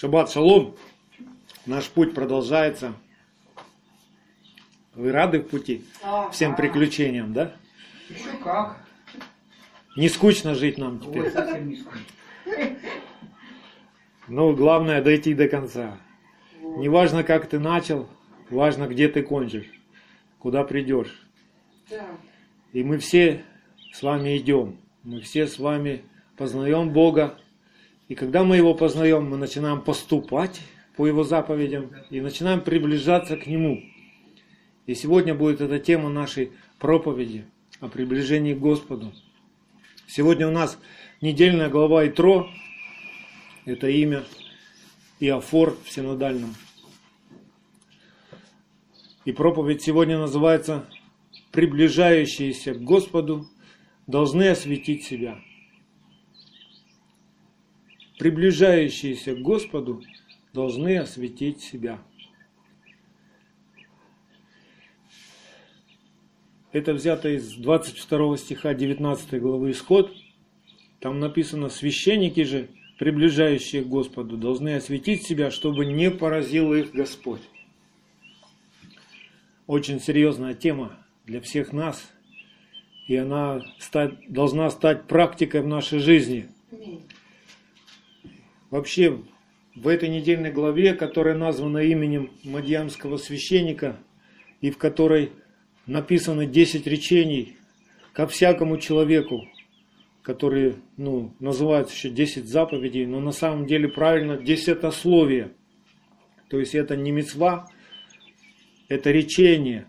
Шаббат шалом. Наш путь продолжается. Вы рады в пути? Всем приключениям, да? Еще как. Не скучно жить нам Ой, теперь. совсем не скучно. Но главное дойти до конца. Не важно, как ты начал, важно, где ты кончишь, куда придешь. Да. И мы все с вами идем. Мы все с вами познаем Бога. И когда мы Его познаем, мы начинаем поступать по Его заповедям и начинаем приближаться к Нему. И сегодня будет эта тема нашей проповеди о приближении к Господу. Сегодня у нас недельная глава Итро. Это имя Иофор в синодальном. И проповедь сегодня называется «Приближающиеся к Господу должны осветить себя». Приближающиеся к Господу должны осветить себя. Это взято из 22 стиха 19 главы Исход. Там написано, священники же, приближающие к Господу, должны осветить себя, чтобы не поразил их Господь. Очень серьезная тема для всех нас, и она стать, должна стать практикой в нашей жизни. Вообще, в этой недельной главе, которая названа именем Мадьямского священника, и в которой написаны 10 речений ко всякому человеку, которые ну, называются еще 10 заповедей, но на самом деле правильно 10 ословие. То есть это не мецва, это речение.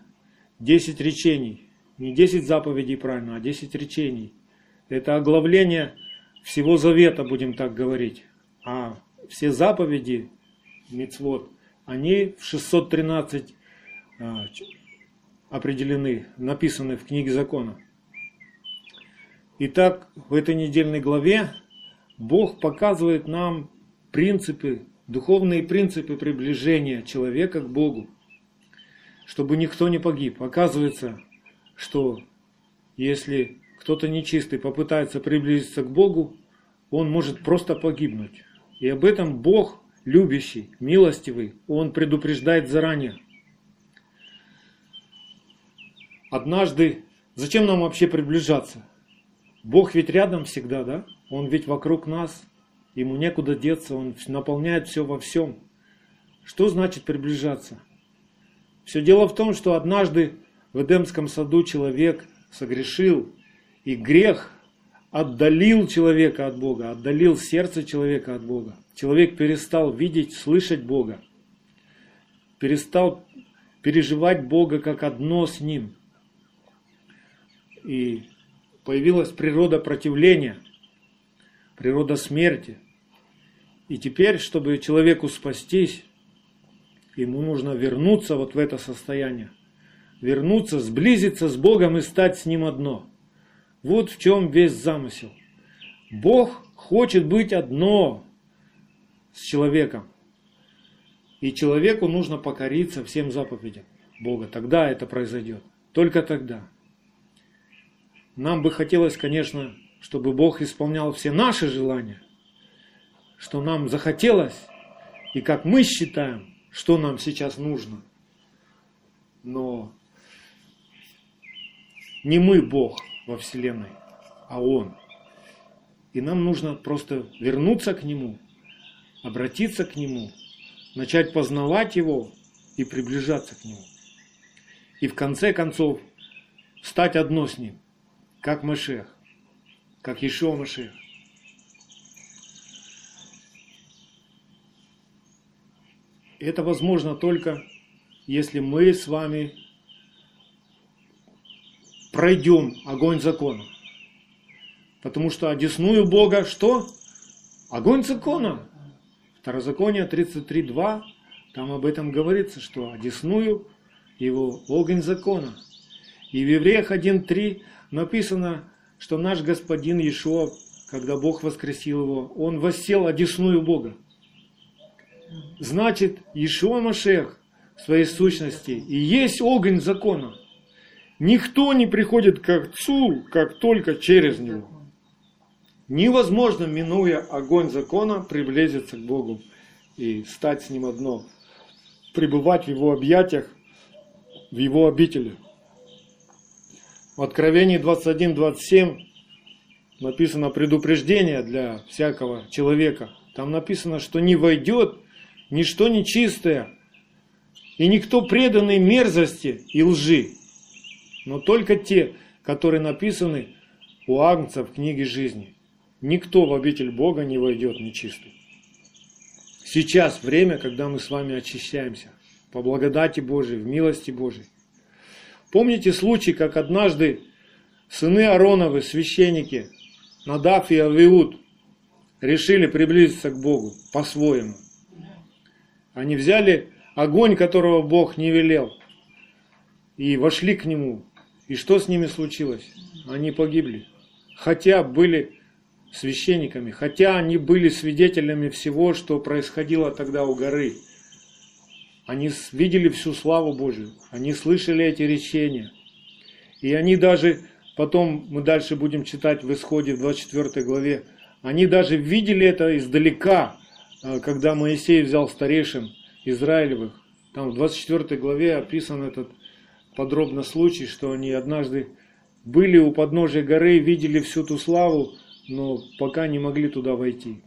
10 речений. Не 10 заповедей правильно, а 10 речений. Это оглавление всего завета, будем так говорить. А все заповеди, мицвод, они в 613 а, определены, написаны в книге закона. Итак, в этой недельной главе Бог показывает нам принципы, духовные принципы приближения человека к Богу, чтобы никто не погиб. Оказывается, что если кто-то нечистый попытается приблизиться к Богу, он может просто погибнуть. И об этом Бог, любящий, милостивый, Он предупреждает заранее. Однажды, зачем нам вообще приближаться? Бог ведь рядом всегда, да? Он ведь вокруг нас, ему некуда деться, он наполняет все во всем. Что значит приближаться? Все дело в том, что однажды в Эдемском саду человек согрешил, и грех отдалил человека от Бога, отдалил сердце человека от Бога. Человек перестал видеть, слышать Бога, перестал переживать Бога как одно с Ним. И появилась природа противления, природа смерти. И теперь, чтобы человеку спастись, ему нужно вернуться вот в это состояние. Вернуться, сблизиться с Богом и стать с Ним одно. Вот в чем весь замысел. Бог хочет быть одно с человеком. И человеку нужно покориться всем заповедям Бога. Тогда это произойдет. Только тогда. Нам бы хотелось, конечно, чтобы Бог исполнял все наши желания, что нам захотелось, и как мы считаем, что нам сейчас нужно. Но не мы Бог во Вселенной, а Он. И нам нужно просто вернуться к Нему, обратиться к Нему, начать познавать Его и приближаться к Нему. И в конце концов стать одно с Ним, как Машех, как Ишуа Машех. Это возможно только, если мы с вами пройдем огонь закона. Потому что одесную Бога что? Огонь закона. Второзаконие 33.2, там об этом говорится, что одесную его огонь закона. И в Евреях 1.3 написано, что наш господин Иешуа, когда Бог воскресил его, он воссел одесную Бога. Значит, Иешуа Машех в своей сущности и есть огонь закона. Никто не приходит к Отцу, как только через Него. Невозможно, минуя огонь закона, приблизиться к Богу. и стать с Ним одно, пребывать в Его объятиях, в Его обители. В Откровении 21-27 написано предупреждение для всякого человека. Там написано, что не войдет ничто нечистое, и никто преданный мерзости и лжи, но только те, которые написаны у Агнца в книге жизни. Никто в обитель Бога не войдет нечистый. Сейчас время, когда мы с вами очищаемся по благодати Божией, в милости Божией. Помните случай, как однажды сыны Ароновы, священники, Надав и Авиуд, решили приблизиться к Богу по-своему. Они взяли огонь, которого Бог не велел, и вошли к нему. И что с ними случилось? Они погибли. Хотя были священниками, хотя они были свидетелями всего, что происходило тогда у горы. Они видели всю славу Божию, они слышали эти речения. И они даже, потом мы дальше будем читать в исходе в 24 главе, они даже видели это издалека, э, когда Моисей взял старейшин Израилевых. Там в 24 главе описан этот подробно случай, что они однажды были у подножия горы, видели всю ту славу, но пока не могли туда войти.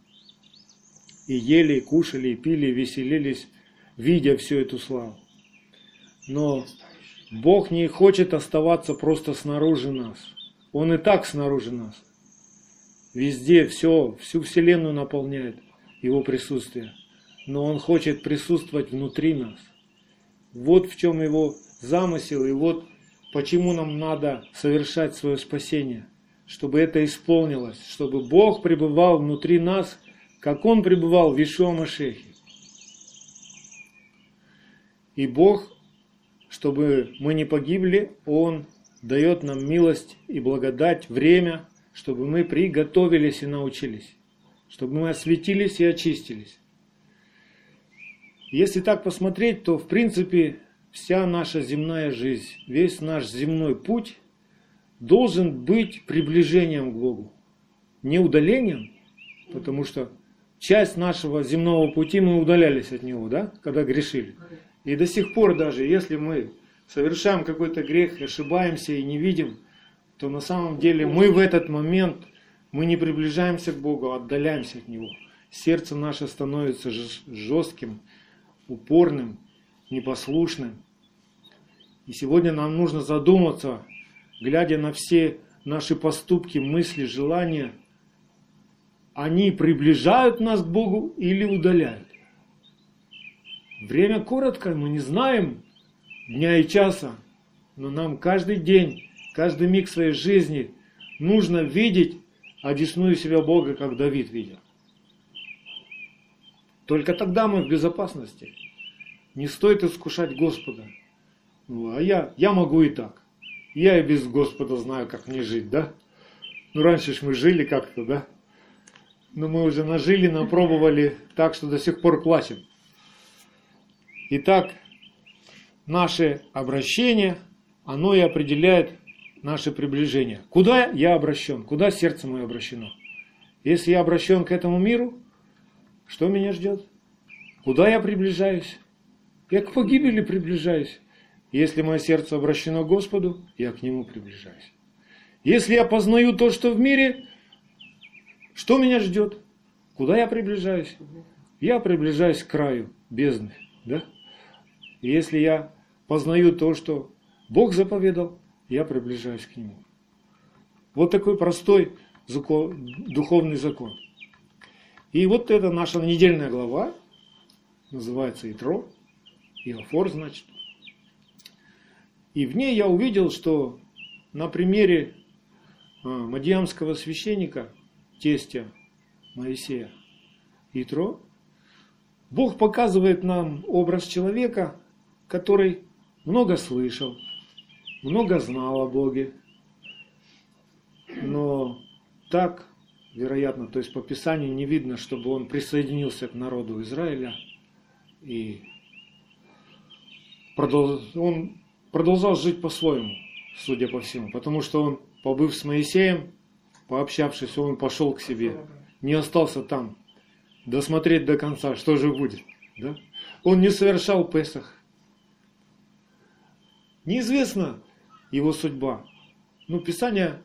И ели, кушали, пили, веселились, видя всю эту славу. Но Бог не хочет оставаться просто снаружи нас. Он и так снаружи нас. Везде все, всю Вселенную наполняет Его присутствие. Но Он хочет присутствовать внутри нас. Вот в чем Его замысел, и вот почему нам надо совершать свое спасение – чтобы это исполнилось, чтобы Бог пребывал внутри нас, как Он пребывал в Ишуа Машехе. И Бог, чтобы мы не погибли, Он дает нам милость и благодать, время, чтобы мы приготовились и научились, чтобы мы осветились и очистились. Если так посмотреть, то в принципе вся наша земная жизнь, весь наш земной путь должен быть приближением к Богу. Не удалением, потому что часть нашего земного пути мы удалялись от Него, да, когда грешили. И до сих пор даже, если мы совершаем какой-то грех, ошибаемся и не видим, то на самом деле мы в этот момент, мы не приближаемся к Богу, а отдаляемся от Него. Сердце наше становится жестким, упорным, непослушным. И сегодня нам нужно задуматься, глядя на все наши поступки, мысли, желания, они приближают нас к Богу или удаляют. Время короткое, мы не знаем дня и часа, но нам каждый день, каждый миг своей жизни нужно видеть одесную себя Бога, как Давид видел. Только тогда мы в безопасности. Не стоит искушать Господа. Ну, а я, я могу и так. Я и без Господа знаю, как мне жить, да? Ну, раньше ж мы жили как-то, да? Но мы уже нажили, напробовали так, что до сих пор плачем. Итак, наше обращение, оно и определяет наше приближение. Куда я обращен? Куда сердце мое обращено? Если я обращен к этому миру, что меня ждет? Куда я приближаюсь? Я к погибели приближаюсь. Если мое сердце обращено к Господу, я к Нему приближаюсь. Если я познаю то, что в мире, что меня ждет? Куда я приближаюсь? Я приближаюсь к краю бездны. Да? Если я познаю то, что Бог заповедал, я приближаюсь к Нему. Вот такой простой духовный закон. И вот это наша недельная глава, называется Итро, Иофор, значит. И в ней я увидел, что на примере а, мадьямского священника, тестя Моисея Итро, Бог показывает нам образ человека, который много слышал, много знал о Боге, но так, вероятно, то есть по Писанию не видно, чтобы он присоединился к народу Израиля и продолжил, он продолжал жить по-своему, судя по всему, потому что он, побыв с Моисеем, пообщавшись, он пошел к себе, не остался там. досмотреть до конца, что же будет. Да? Он не совершал Песах. Неизвестна его судьба. Ну, Писание,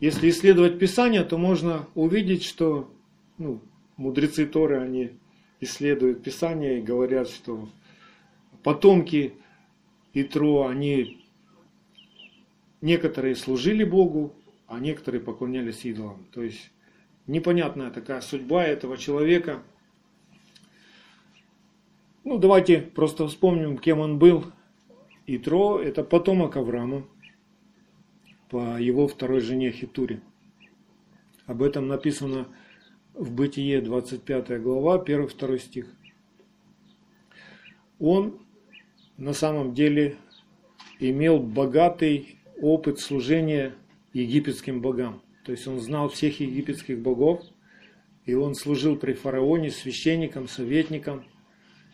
если исследовать Писание, то можно увидеть, что ну, мудрецы Торы, они исследуют Писание и говорят, что потомки Итро, они некоторые служили Богу, а некоторые поклонялись идолам. То есть непонятная такая судьба этого человека. Ну, давайте просто вспомним, кем он был. Итро – это потомок Авраама по его второй жене Хитуре. Об этом написано в Бытие 25 глава, 1-2 стих. Он на самом деле имел богатый опыт служения египетским богам. То есть он знал всех египетских богов, и он служил при фараоне священником, советником.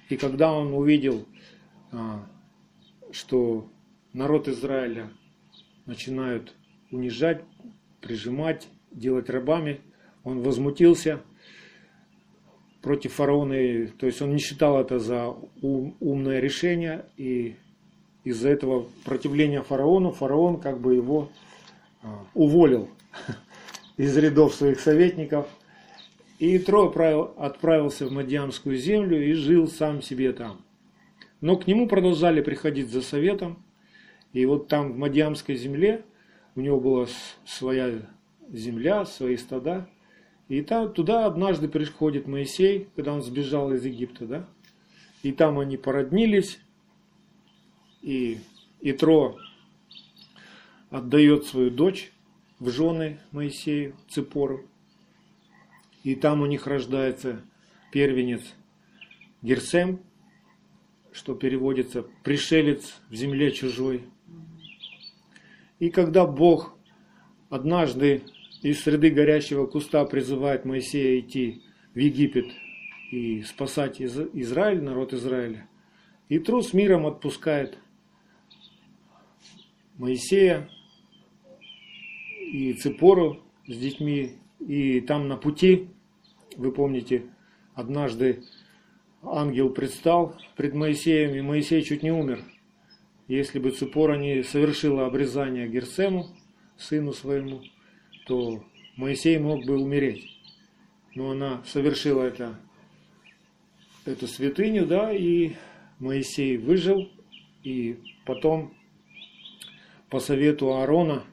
И когда он увидел, а, что народ Израиля начинают унижать, прижимать, делать рабами, он возмутился против фараона, то есть он не считал это за ум, умное решение, и из-за этого противления фараону, фараон как бы его а, уволил из рядов своих советников. И Итро отправился в Мадьямскую землю и жил сам себе там. Но к нему продолжали приходить за советом. И вот там в Мадьямской земле у него была своя земля, свои стада. И там, туда однажды приходит Моисей, когда он сбежал из Египта, да? И там они породнились, и Итро отдает свою дочь в жены Моисею, Ципору. И там у них рождается первенец Герсем, что переводится «пришелец в земле чужой». И когда Бог однажды из среды горящего куста призывает Моисея идти в Египет и спасать Израиль, народ Израиля, и трус миром отпускает Моисея и Цепору с детьми. И там на пути, вы помните, однажды ангел предстал пред Моисеем, и Моисей чуть не умер. Если бы Цепора не совершила обрезание Герсему, сыну своему, то Моисей мог бы умереть. Но она совершила это, эту святыню, да, и Моисей выжил, и потом по совету Аарона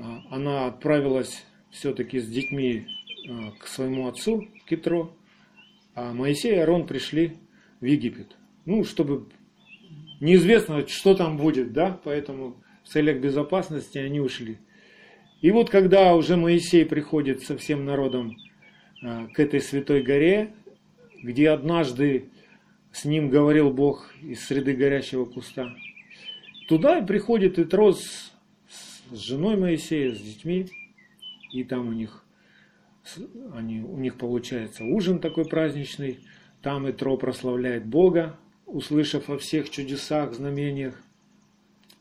а, она отправилась все-таки с детьми а, к своему отцу Китро, а Моисей и Аарон пришли в Египет. Ну, чтобы неизвестно, что там будет, да, поэтому в целях безопасности они ушли. И вот когда уже Моисей приходит со всем народом а, к этой святой горе, где однажды с ним говорил Бог из среды горящего куста, туда приходит Итро с с женой Моисея, с детьми, и там у них, они, у них получается ужин такой праздничный, там Итро прославляет Бога, услышав о всех чудесах, знамениях,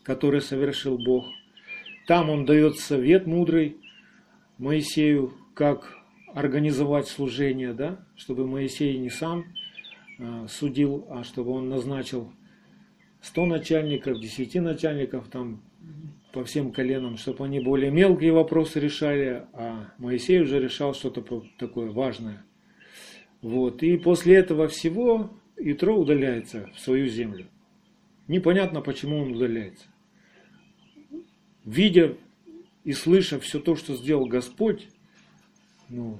которые совершил Бог. Там он дает совет мудрый Моисею, как организовать служение, да, чтобы Моисей не сам э, судил, а чтобы он назначил 100 начальников, 10 начальников, там по всем коленам, чтобы они более мелкие вопросы решали, а Моисей уже решал что-то такое важное. Вот. И после этого всего Итро удаляется в свою землю. Непонятно, почему он удаляется. Видя и слыша все то, что сделал Господь, ну,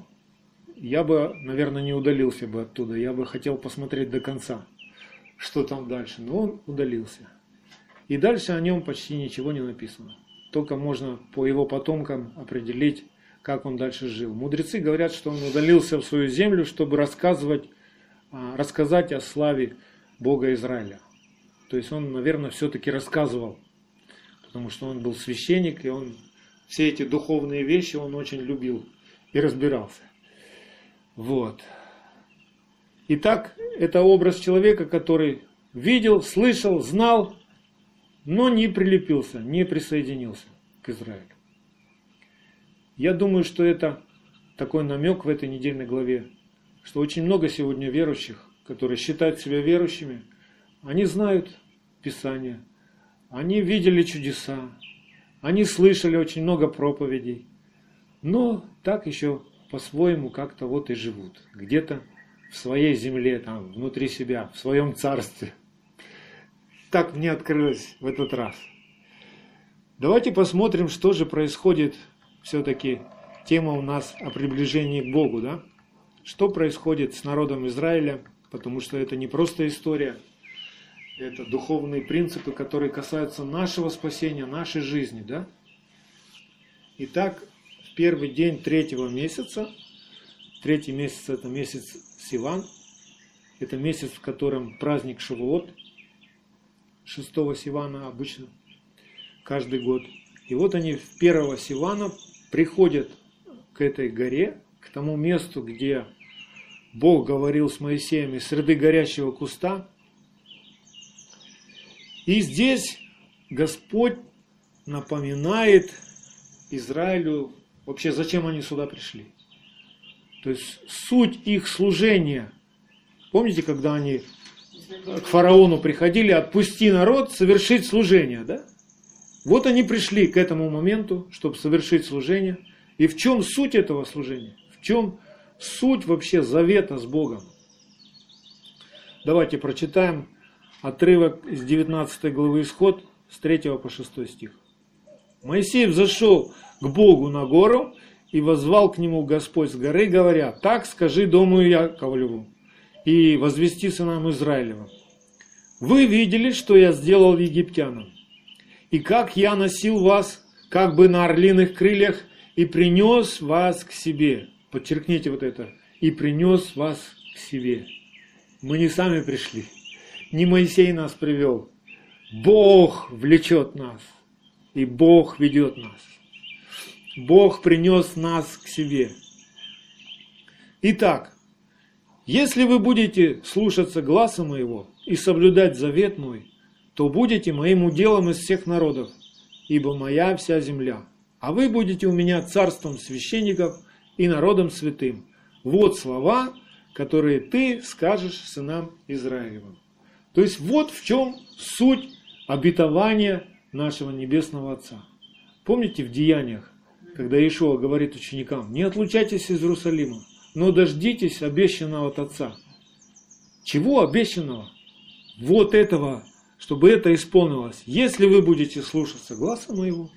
я бы, наверное, не удалился бы оттуда. Я бы хотел посмотреть до конца, что там дальше. Но он удалился. И дальше о нем почти ничего не написано. Только можно по его потомкам определить, как он дальше жил. Мудрецы говорят, что он удалился в свою землю, чтобы рассказывать, а, рассказать о славе Бога Израиля. То есть он, наверное, все-таки рассказывал, потому что он был священник, и он все эти духовные вещи он очень любил и разбирался. Вот. Итак, это образ человека, который видел, слышал, знал, но не прилепился, не присоединился к Израилю. Я думаю, что это такой намек в этой недельной главе, что очень много сегодня верующих, которые считают себя верующими, они знают Писание, они видели чудеса, они слышали очень много проповедей, но так еще по-своему как-то вот и живут. Где-то в своей земле, там, внутри себя, в своем царстве. Так мне открылось в этот раз. Давайте посмотрим, что же происходит все-таки. Тема у нас о приближении к Богу, да? Что происходит с народом Израиля, потому что это не просто история, это духовные принципы, которые касаются нашего спасения, нашей жизни, да? Итак, в первый день третьего месяца, третий месяц это месяц Сиван, это месяц, в котором праздник Шавуот, 6 Сивана обычно, каждый год. И вот они в первого Сивана приходят к этой горе, к тому месту, где Бог говорил с Моисеем из среды горящего куста. И здесь Господь напоминает Израилю вообще, зачем они сюда пришли. То есть суть их служения. Помните, когда они к фараону приходили, отпусти народ, совершить служение, да? Вот они пришли к этому моменту, чтобы совершить служение. И в чем суть этого служения? В чем суть вообще завета с Богом? Давайте прочитаем отрывок из 19 главы Исход с 3 по 6 стих. Моисей взошел к Богу на гору и возвал к нему Господь с горы, говоря, так скажи дому Яковлеву и возвести сынам Израилевым. Вы видели, что я сделал египтянам, и как я носил вас, как бы на орлиных крыльях, и принес вас к себе. Подчеркните вот это. И принес вас к себе. Мы не сами пришли. Не Моисей нас привел. Бог влечет нас. И Бог ведет нас. Бог принес нас к себе. Итак, если вы будете слушаться гласа моего и соблюдать завет мой, то будете моим уделом из всех народов, ибо моя вся земля. А вы будете у меня царством священников и народом святым. Вот слова, которые ты скажешь сынам Израилевым. То есть вот в чем суть обетования нашего Небесного Отца. Помните в Деяниях когда Ишуа говорит ученикам, не отлучайтесь из Иерусалима, но дождитесь обещанного от Отца. Чего обещанного? Вот этого, чтобы это исполнилось. Если вы будете слушаться гласа моего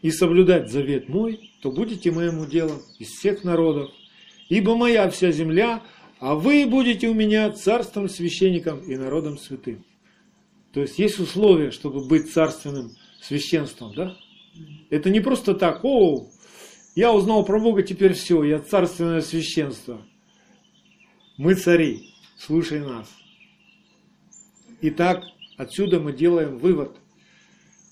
и соблюдать завет мой, то будете моему делом из всех народов, ибо моя вся земля, а вы будете у меня царством, священником и народом святым. То есть есть условия, чтобы быть царственным священством, да? Это не просто так, о, я узнал про Бога, теперь все, я царственное священство. Мы цари, слушай нас. Итак, отсюда мы делаем вывод.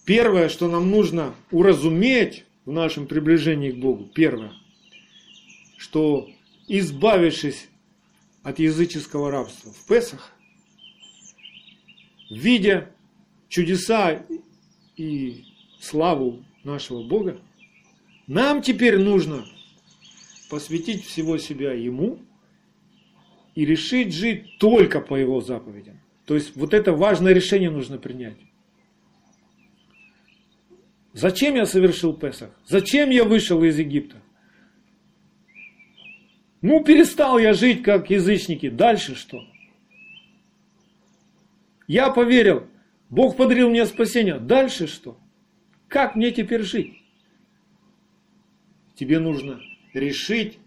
Первое, что нам нужно уразуметь в нашем приближении к Богу, первое, что избавившись от языческого рабства в Песах, видя чудеса и славу нашего Бога, нам теперь нужно посвятить всего себя Ему и решить жить только по Его заповедям. То есть вот это важное решение нужно принять. Зачем я совершил Песах? Зачем я вышел из Египта? Ну, перестал я жить как язычники. Дальше что? Я поверил. Бог подарил мне спасение. Дальше что? Как мне теперь жить? Тебе нужно решить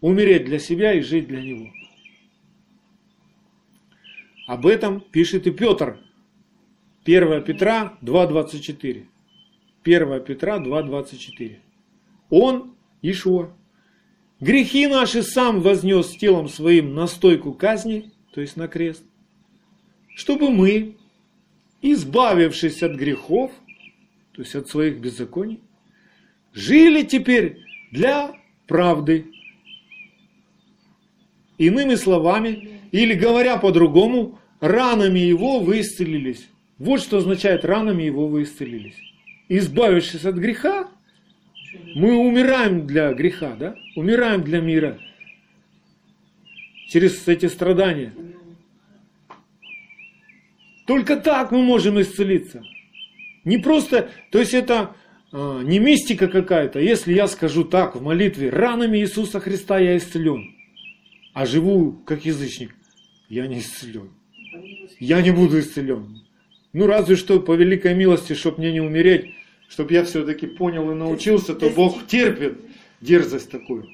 умереть для себя и жить для Него. Об этом пишет и Петр. 1 Петра 2.24. 1 Петра 2.24. Он, Ишуа, грехи наши сам вознес телом своим на стойку казни, то есть на крест, чтобы мы, избавившись от грехов, то есть от своих беззаконий, жили теперь для правды. Иными словами, или говоря по-другому, ранами его вы исцелились. Вот что означает ранами его вы исцелились. Избавившись от греха, мы умираем для греха, да? Умираем для мира. через эти страдания. Только так мы можем исцелиться. Не просто, то есть это а, не мистика какая-то. Если я скажу так в молитве, ранами Иисуса Христа я исцелен, а живу как язычник, я не исцелен. Я не буду исцелен. Ну разве что по великой милости, чтобы мне не умереть, чтобы я все-таки понял и научился, то Бог терпит дерзость такую.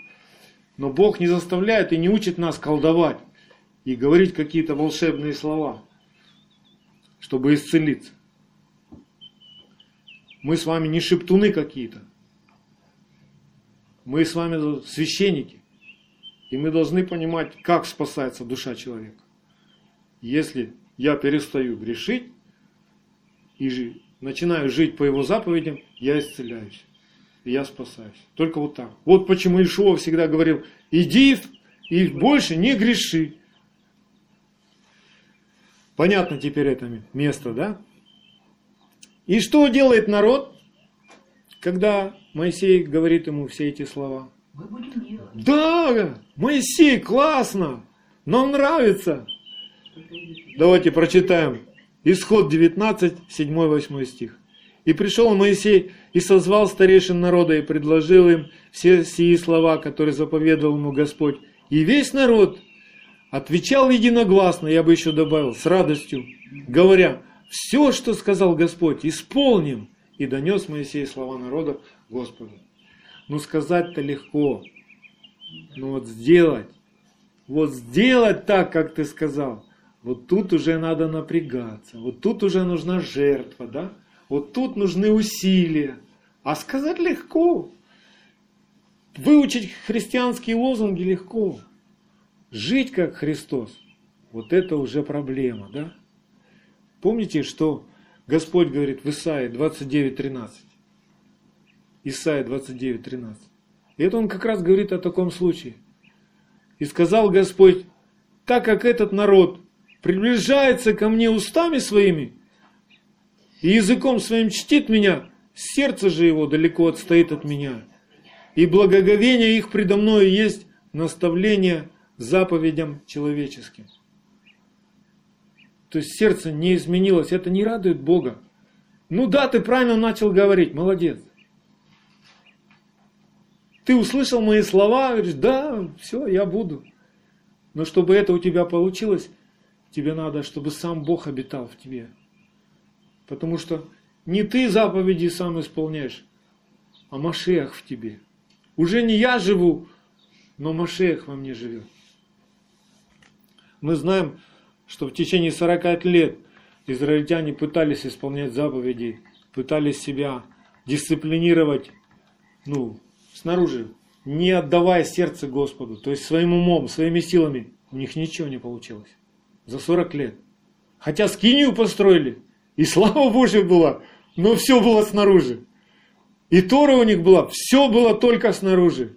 Но Бог не заставляет и не учит нас колдовать и говорить какие-то волшебные слова, чтобы исцелиться. Мы с вами не шептуны какие-то. Мы с вами священники. И мы должны понимать, как спасается душа человека. Если я перестаю грешить и начинаю жить по его заповедям, я исцеляюсь. И я спасаюсь. Только вот так. Вот почему Ишуа всегда говорил, иди и больше не греши. Понятно теперь это место, да? И что делает народ, когда Моисей говорит ему все эти слова? Мы будем делать. Да, Моисей, классно, нам нравится. Давайте прочитаем. Исход 19, 7-8 стих. «И пришел Моисей и созвал старейшин народа и предложил им все сии слова, которые заповедовал ему Господь. И весь народ отвечал единогласно, я бы еще добавил, с радостью, говоря, все, что сказал Господь, исполним. И донес Моисей слова народа Господу. Ну сказать-то легко. Но вот сделать, вот сделать так, как ты сказал, вот тут уже надо напрягаться, вот тут уже нужна жертва, да? Вот тут нужны усилия. А сказать легко. Выучить христианские лозунги легко. Жить как Христос, вот это уже проблема, да? Помните, что Господь говорит в Исаии 29.13? Исаия 29.13. И это он как раз говорит о таком случае. И сказал Господь, так как этот народ приближается ко мне устами своими и языком своим чтит меня, сердце же его далеко отстоит от меня. И благоговение их предо мною есть наставление заповедям человеческим. То есть сердце не изменилось, это не радует Бога. Ну да, ты правильно начал говорить, молодец. Ты услышал мои слова, говоришь, да, все, я буду. Но чтобы это у тебя получилось, тебе надо, чтобы сам Бог обитал в тебе. Потому что не ты заповеди сам исполняешь, а Машех в тебе. Уже не я живу, но Машех во мне живет. Мы знаем, что в течение 40 лет израильтяне пытались исполнять заповеди, пытались себя дисциплинировать, ну, снаружи, не отдавая сердце Господу, то есть своим умом, своими силами, у них ничего не получилось. За 40 лет. Хотя скинию построили, и слава Божья была, но все было снаружи. И Тора у них была, все было только снаружи.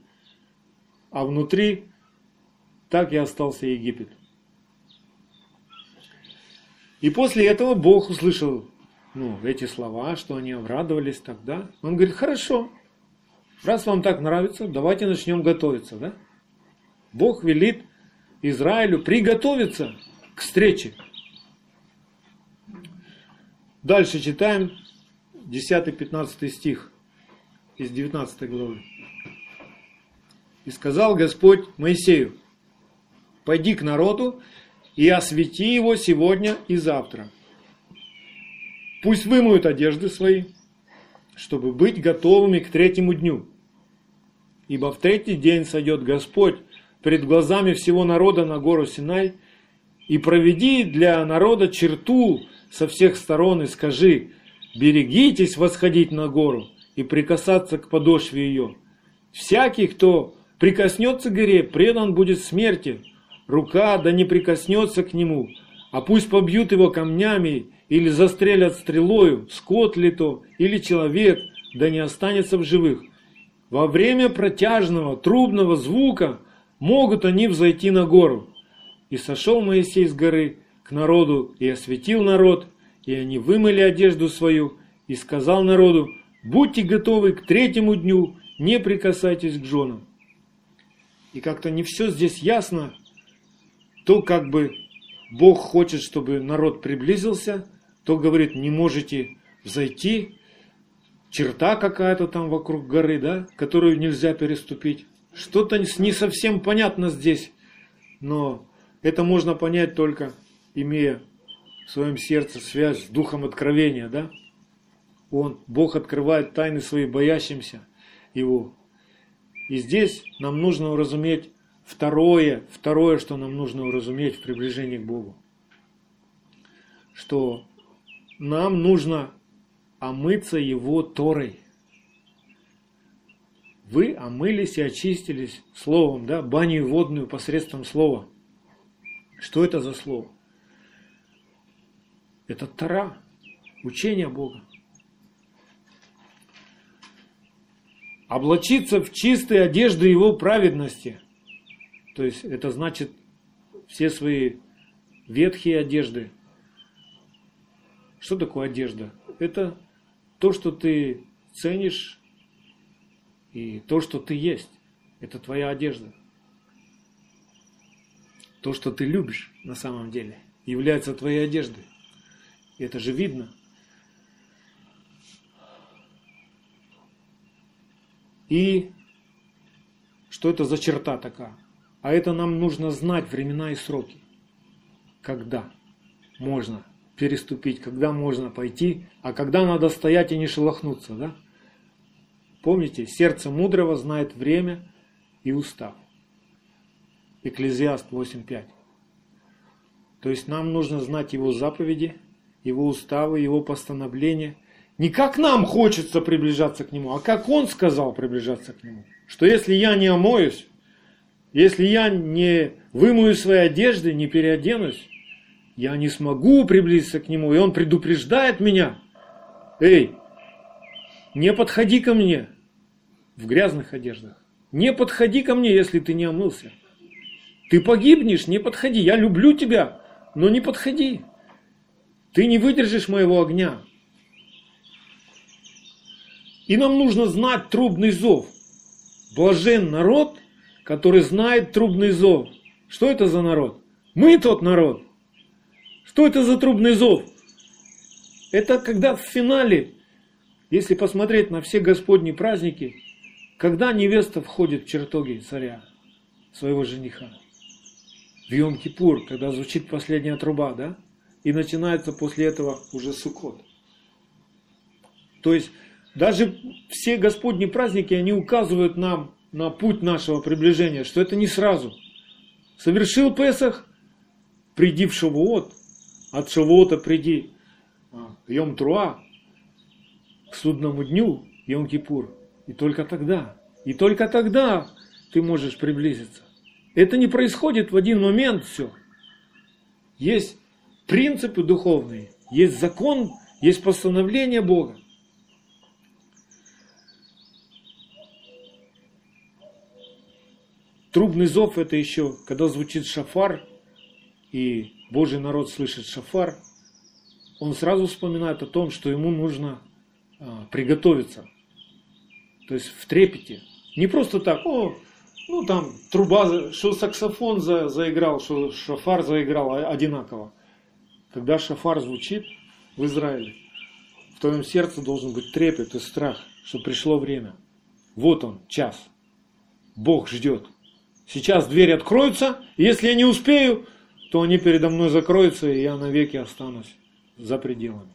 А внутри так и остался Египет. И после этого Бог услышал ну, эти слова, что они обрадовались тогда. Он говорит, хорошо, раз вам так нравится, давайте начнем готовиться. Да? Бог велит Израилю приготовиться к встрече. Дальше читаем 10-15 стих из 19 главы. «И сказал Господь Моисею, пойди к народу и освети его сегодня и завтра. Пусть вымоют одежды свои, чтобы быть готовыми к третьему дню. Ибо в третий день сойдет Господь пред глазами всего народа на гору Синай, и проведи для народа черту со всех сторон и скажи, берегитесь восходить на гору и прикасаться к подошве ее. Всякий, кто прикоснется к горе, предан будет смерти, рука да не прикоснется к нему, а пусть побьют его камнями или застрелят стрелою, скот ли то, или человек, да не останется в живых. Во время протяжного, трубного звука могут они взойти на гору. И сошел Моисей с горы к народу и осветил народ, и они вымыли одежду свою, и сказал народу, будьте готовы к третьему дню, не прикасайтесь к женам. И как-то не все здесь ясно, то как бы Бог хочет, чтобы народ приблизился, то говорит, не можете взойти, черта какая-то там вокруг горы, да, которую нельзя переступить. Что-то не совсем понятно здесь, но это можно понять только имея в своем сердце связь с Духом Откровения, да? Он, Бог открывает тайны свои боящимся Его. И здесь нам нужно уразуметь второе, второе, что нам нужно уразуметь в приближении к Богу. Что нам нужно омыться Его Торой. Вы омылись и очистились словом, да, баню водную посредством слова. Что это за слово? Это Тора, учение Бога. облачиться в чистые одежды его праведности. То есть это значит все свои ветхие одежды. Что такое одежда? Это то, что ты ценишь, и то, что ты есть. Это твоя одежда. То, что ты любишь на самом деле, является твоей одеждой. И это же видно. И что это за черта такая? А это нам нужно знать времена и сроки. Когда можно переступить, когда можно пойти, а когда надо стоять и не шелохнуться, да? Помните, сердце мудрого знает время и устав. Экклезиаст 8.5. То есть нам нужно знать его заповеди, его уставы, его постановления – не как нам хочется приближаться к Нему, а как Он сказал приближаться к Нему. Что если я не омоюсь, если я не вымою свои одежды, не переоденусь, я не смогу приблизиться к Нему. И Он предупреждает меня. Эй, не подходи ко мне в грязных одеждах. Не подходи ко мне, если ты не омылся. Ты погибнешь, не подходи. Я люблю тебя, но не подходи. Ты не выдержишь моего огня. И нам нужно знать трубный зов. Блажен народ, который знает трубный зов. Что это за народ? Мы тот народ. Что это за трубный зов? Это когда в финале, если посмотреть на все Господни праздники, когда невеста входит в чертоги царя, своего жениха. В Йом-Кипур, когда звучит последняя труба, да? И начинается после этого уже Суккот. То есть даже все Господни праздники, они указывают нам на путь нашего приближения, что это не сразу. Совершил Песах, приди в Шавуот, от Шавуота приди а, Йом Труа, к судному дню, Йом Кипур. И только тогда, и только тогда ты можешь приблизиться. Это не происходит в один момент все. Есть принципы духовные, есть закон, есть постановление Бога. Трубный зов это еще, когда звучит шафар, и Божий народ слышит шафар, он сразу вспоминает о том, что ему нужно а, приготовиться. То есть в трепете. Не просто так, о, ну там труба, что саксофон за, заиграл, что шафар заиграл одинаково. Когда шафар звучит в Израиле, в твоем сердце должен быть трепет и страх, что пришло время. Вот он, час. Бог ждет. Сейчас двери откроются, и если я не успею, то они передо мной закроются, и я навеки останусь за пределами.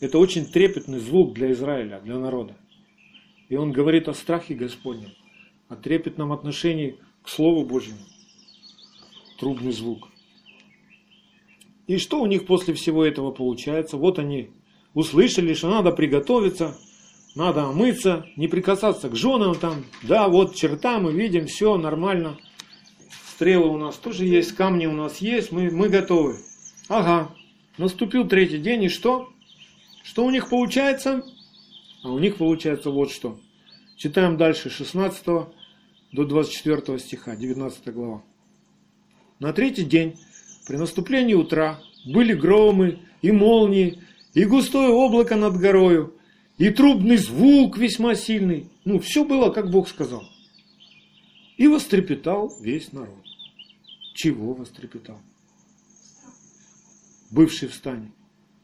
Это очень трепетный звук для Израиля, для народа. И он говорит о страхе Господнем, о трепетном отношении к Слову Божьему. Трубный звук. И что у них после всего этого получается? Вот они услышали, что надо приготовиться, надо омыться, не прикасаться к женам там. Да, вот черта мы видим, все нормально. Стрелы у нас тоже есть, камни у нас есть, мы, мы готовы. Ага, наступил третий день, и что? Что у них получается? А у них получается вот что. Читаем дальше 16 до 24 стиха, 19 глава. На третий день, при наступлении утра, были громы и молнии, и густое облако над горою, и трубный звук весьма сильный. Ну, все было, как Бог сказал. И вострепетал весь народ. Чего вострепетал? Бывший в стане.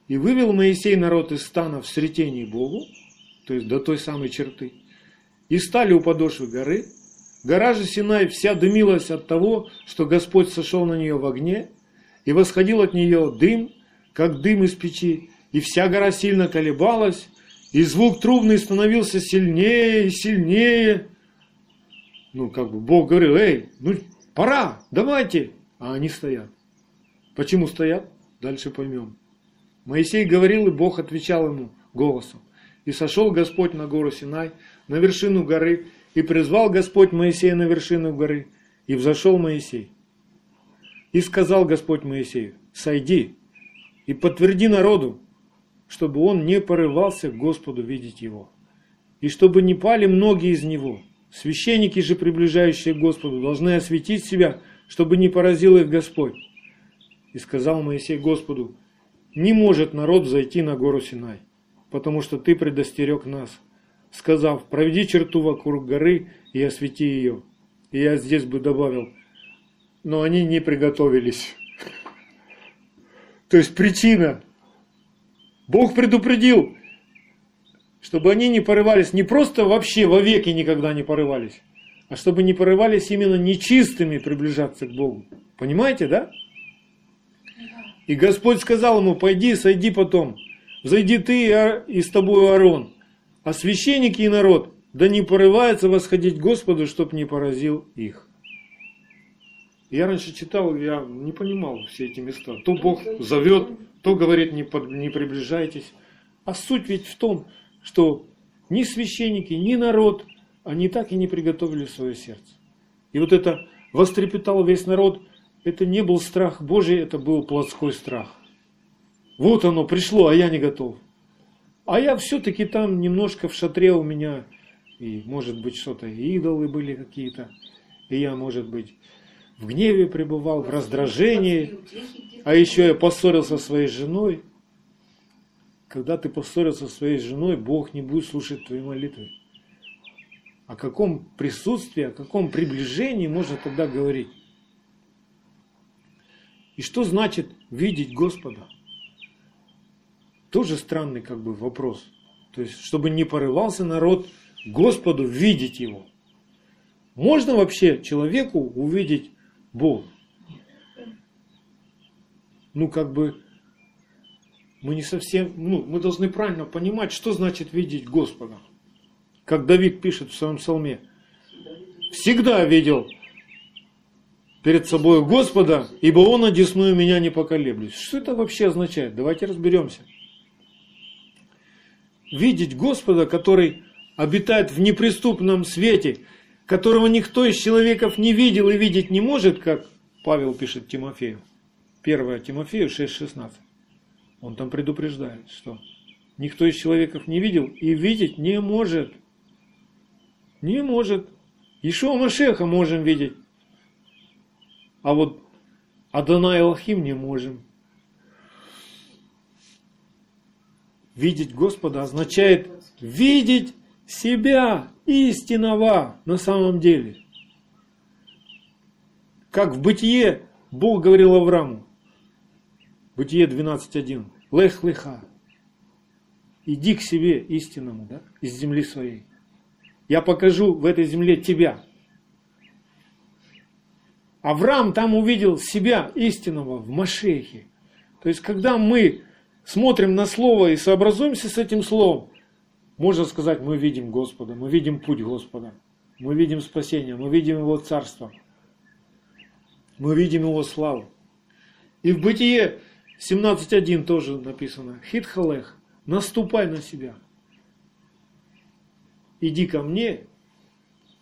И вывел Моисей народ из стана в сретении Богу, то есть до той самой черты, и стали у подошвы горы. Гора же Синай вся дымилась от того, что Господь сошел на нее в огне, и восходил от нее дым, как дым из печи, и вся гора сильно колебалась, и звук трубный становился сильнее и сильнее. Ну, как бы Бог говорил, эй, ну пора, давайте. А они стоят. Почему стоят? Дальше поймем. Моисей говорил, и Бог отвечал ему голосом. И сошел Господь на гору Синай, на вершину горы, и призвал Господь Моисея на вершину горы, и взошел Моисей. И сказал Господь Моисею, сойди и подтверди народу, чтобы он не порывался к Господу видеть его, и чтобы не пали многие из него. Священники же, приближающие к Господу, должны осветить себя, чтобы не поразил их Господь. И сказал Моисей Господу, не может народ зайти на гору Синай, потому что ты предостерег нас, сказав, проведи черту вокруг горы и освети ее. И я здесь бы добавил, но они не приготовились. То есть причина. Бог предупредил, чтобы они не порывались, не просто вообще вовеки никогда не порывались, а чтобы не порывались именно нечистыми приближаться к Богу. Понимаете, да? И Господь сказал ему, пойди, сойди потом, зайди ты и с тобой Аарон, а священники и народ, да не порывается восходить Господу, чтоб не поразил их. Я раньше читал, я не понимал все эти места. То Бог зовет, то говорит, не, под, не приближайтесь. А суть ведь в том, что ни священники, ни народ, они так и не приготовили свое сердце. И вот это вострепетал весь народ – это не был страх Божий, это был плотской страх. Вот оно пришло, а я не готов. А я все-таки там немножко в шатре у меня, и может быть что-то, идолы были какие-то, и я, может быть, в гневе пребывал, в раздражении, а еще я поссорился со своей женой. Когда ты поссорился со своей женой, Бог не будет слушать твои молитвы. О каком присутствии, о каком приближении можно тогда говорить? И что значит видеть Господа? Тоже странный как бы вопрос. То есть, чтобы не порывался народ Господу видеть Его. Можно вообще человеку увидеть Бога? Ну, как бы, мы не совсем, ну, мы должны правильно понимать, что значит видеть Господа. Как Давид пишет в своем псалме. Всегда видел перед собой Господа, ибо Он одесную меня не поколеблюсь. Что это вообще означает? Давайте разберемся. Видеть Господа, который обитает в неприступном свете, которого никто из человеков не видел и видеть не может, как Павел пишет Тимофею. 1 Тимофею 6,16. Он там предупреждает, что никто из человеков не видел и видеть не может. Не может. Ишуа Машеха можем видеть. А вот Адонай Алхим не можем. Видеть Господа означает видеть себя истинного на самом деле. Как в Бытие Бог говорил Аврааму. Бытие 12.1. Лех леха. Иди к себе истинному, да, из земли своей. Я покажу в этой земле тебя. Авраам там увидел себя истинного в Машехе. То есть, когда мы смотрим на Слово и сообразуемся с этим Словом, можно сказать, мы видим Господа, мы видим путь Господа, мы видим спасение, мы видим Его Царство, мы видим Его славу. И в Бытие 17.1 тоже написано, Хитхалех, наступай на себя, иди ко мне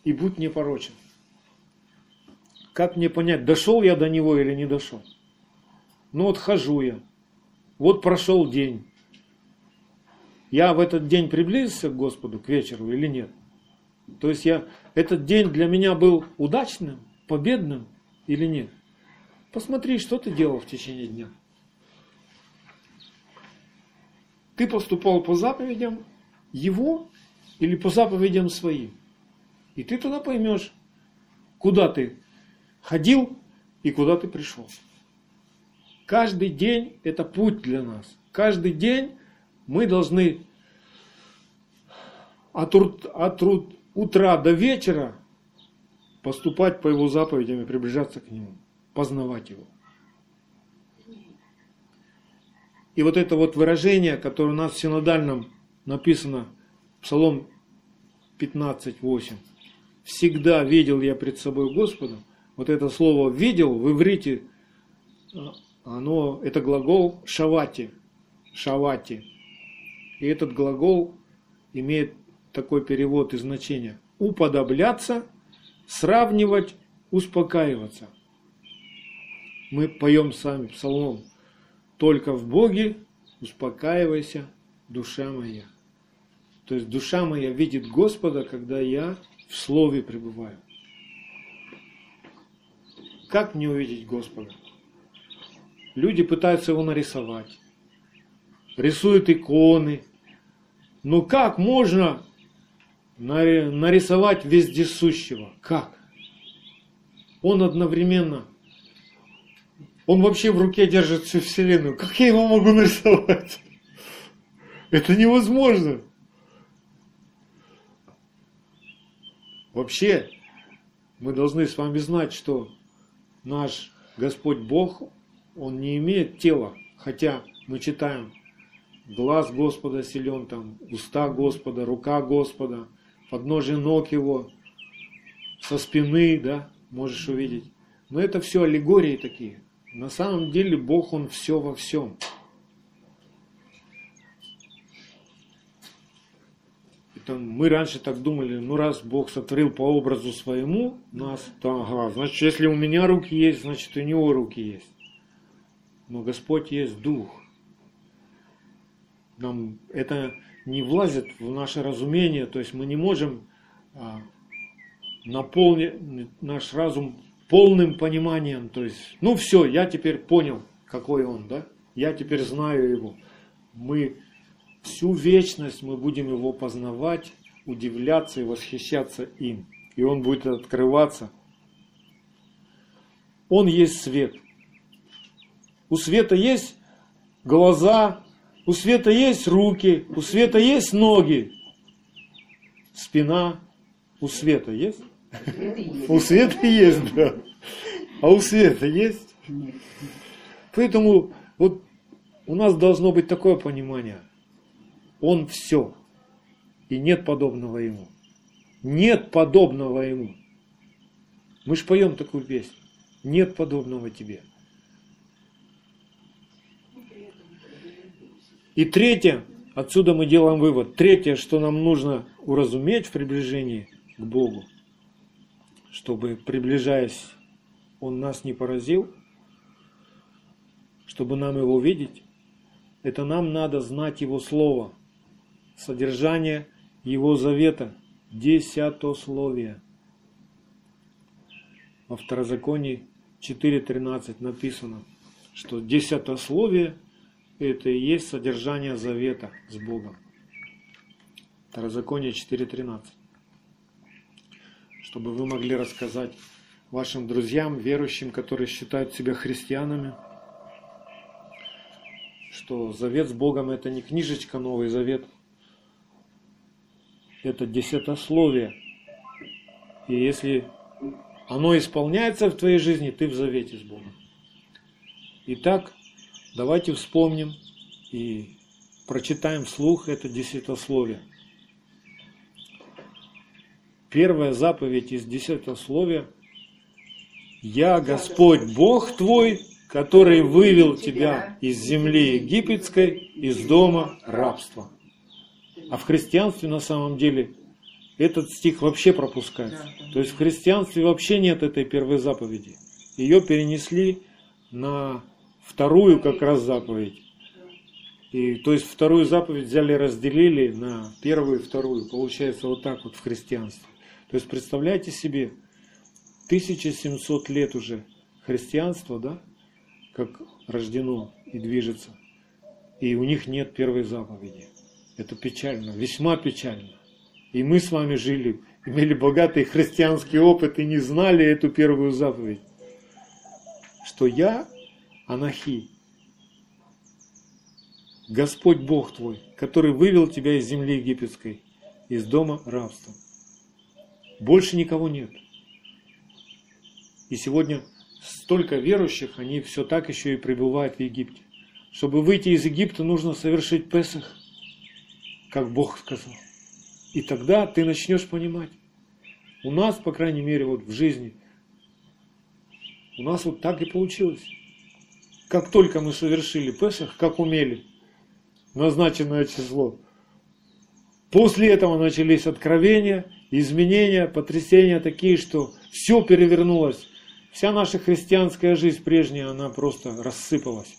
и будь непорочен. Как мне понять, дошел я до него или не дошел? Ну вот хожу я. Вот прошел день. Я в этот день приблизился к Господу к вечеру или нет? То есть я, этот день для меня был удачным, победным или нет? Посмотри, что ты делал в течение дня. Ты поступал по заповедям его или по заповедям своим. И ты тогда поймешь, куда ты ходил и куда ты пришел. Каждый день это путь для нас. Каждый день мы должны от, от утра до вечера поступать по его заповедям и приближаться к нему, познавать его. И вот это вот выражение, которое у нас в синодальном написано, Псалом 15.8, «Всегда видел я пред собой Господа», вот это слово «видел» в иврите, оно, это глагол «шавати», «шавати». И этот глагол имеет такой перевод и значение «уподобляться», «сравнивать», «успокаиваться». Мы поем сами псалом «Только в Боге успокаивайся, душа моя». То есть душа моя видит Господа, когда я в Слове пребываю. Как мне увидеть Господа? Люди пытаются его нарисовать, рисуют иконы. Но как можно нарисовать вездесущего. Как? Он одновременно, он вообще в руке держит всю Вселенную. Как я его могу нарисовать? Это невозможно. Вообще, мы должны с вами знать, что наш Господь Бог, Он не имеет тела, хотя мы читаем глаз Господа силен, там, уста Господа, рука Господа – подножие ног его, со спины, да, можешь увидеть. Но это все аллегории такие. На самом деле Бог, Он все во всем. Это мы раньше так думали, ну раз Бог сотворил по образу своему нас, то ага, значит, если у меня руки есть, значит, у него руки есть. Но Господь есть Дух. Нам это не влазит в наше разумение, то есть мы не можем а, наполнить наш разум полным пониманием, то есть, ну все, я теперь понял, какой он, да, я теперь знаю его. Мы всю вечность мы будем его познавать, удивляться и восхищаться им. И он будет открываться. Он есть свет. У света есть глаза, у света есть руки, у света есть ноги. Спина у света есть? У света есть, да. А у света есть? Поэтому вот у нас должно быть такое понимание. Он все. И нет подобного ему. Нет подобного ему. Мы же поем такую песню. Нет подобного тебе. И третье, отсюда мы делаем вывод, третье, что нам нужно уразуметь в приближении к Богу, чтобы, приближаясь, Он нас не поразил, чтобы нам Его видеть, это нам надо знать Его Слово, содержание Его завета, десятословие. Во Второзаконии 4.13 написано, что десятословие – это и есть содержание завета с Богом. Второзаконие 4.13. Чтобы вы могли рассказать вашим друзьям, верующим, которые считают себя христианами, что завет с Богом это не книжечка Новый Завет, это десятословие. И если оно исполняется в твоей жизни, ты в завете с Богом. Итак, Давайте вспомним и прочитаем вслух это десятословие. Первая заповедь из десятословия. «Я Господь Бог твой, который вывел тебя из земли египетской, из дома рабства». А в христианстве на самом деле этот стих вообще пропускается. То есть в христианстве вообще нет этой первой заповеди. Ее перенесли на вторую как раз заповедь. И, то есть вторую заповедь взяли, разделили на первую и вторую. Получается вот так вот в христианстве. То есть представляете себе, 1700 лет уже христианство, да, как рождено и движется. И у них нет первой заповеди. Это печально, весьма печально. И мы с вами жили, имели богатый христианский опыт и не знали эту первую заповедь. что я, Анахи, Господь Бог твой, который вывел тебя из земли египетской, из дома рабства. Больше никого нет. И сегодня столько верующих, они все так еще и пребывают в Египте. Чтобы выйти из Египта, нужно совершить Песах, как Бог сказал. И тогда ты начнешь понимать. У нас, по крайней мере, вот в жизни, у нас вот так и получилось. Как только мы совершили Песах, как умели, назначенное число, после этого начались откровения, изменения, потрясения такие, что все перевернулось. Вся наша христианская жизнь прежняя, она просто рассыпалась.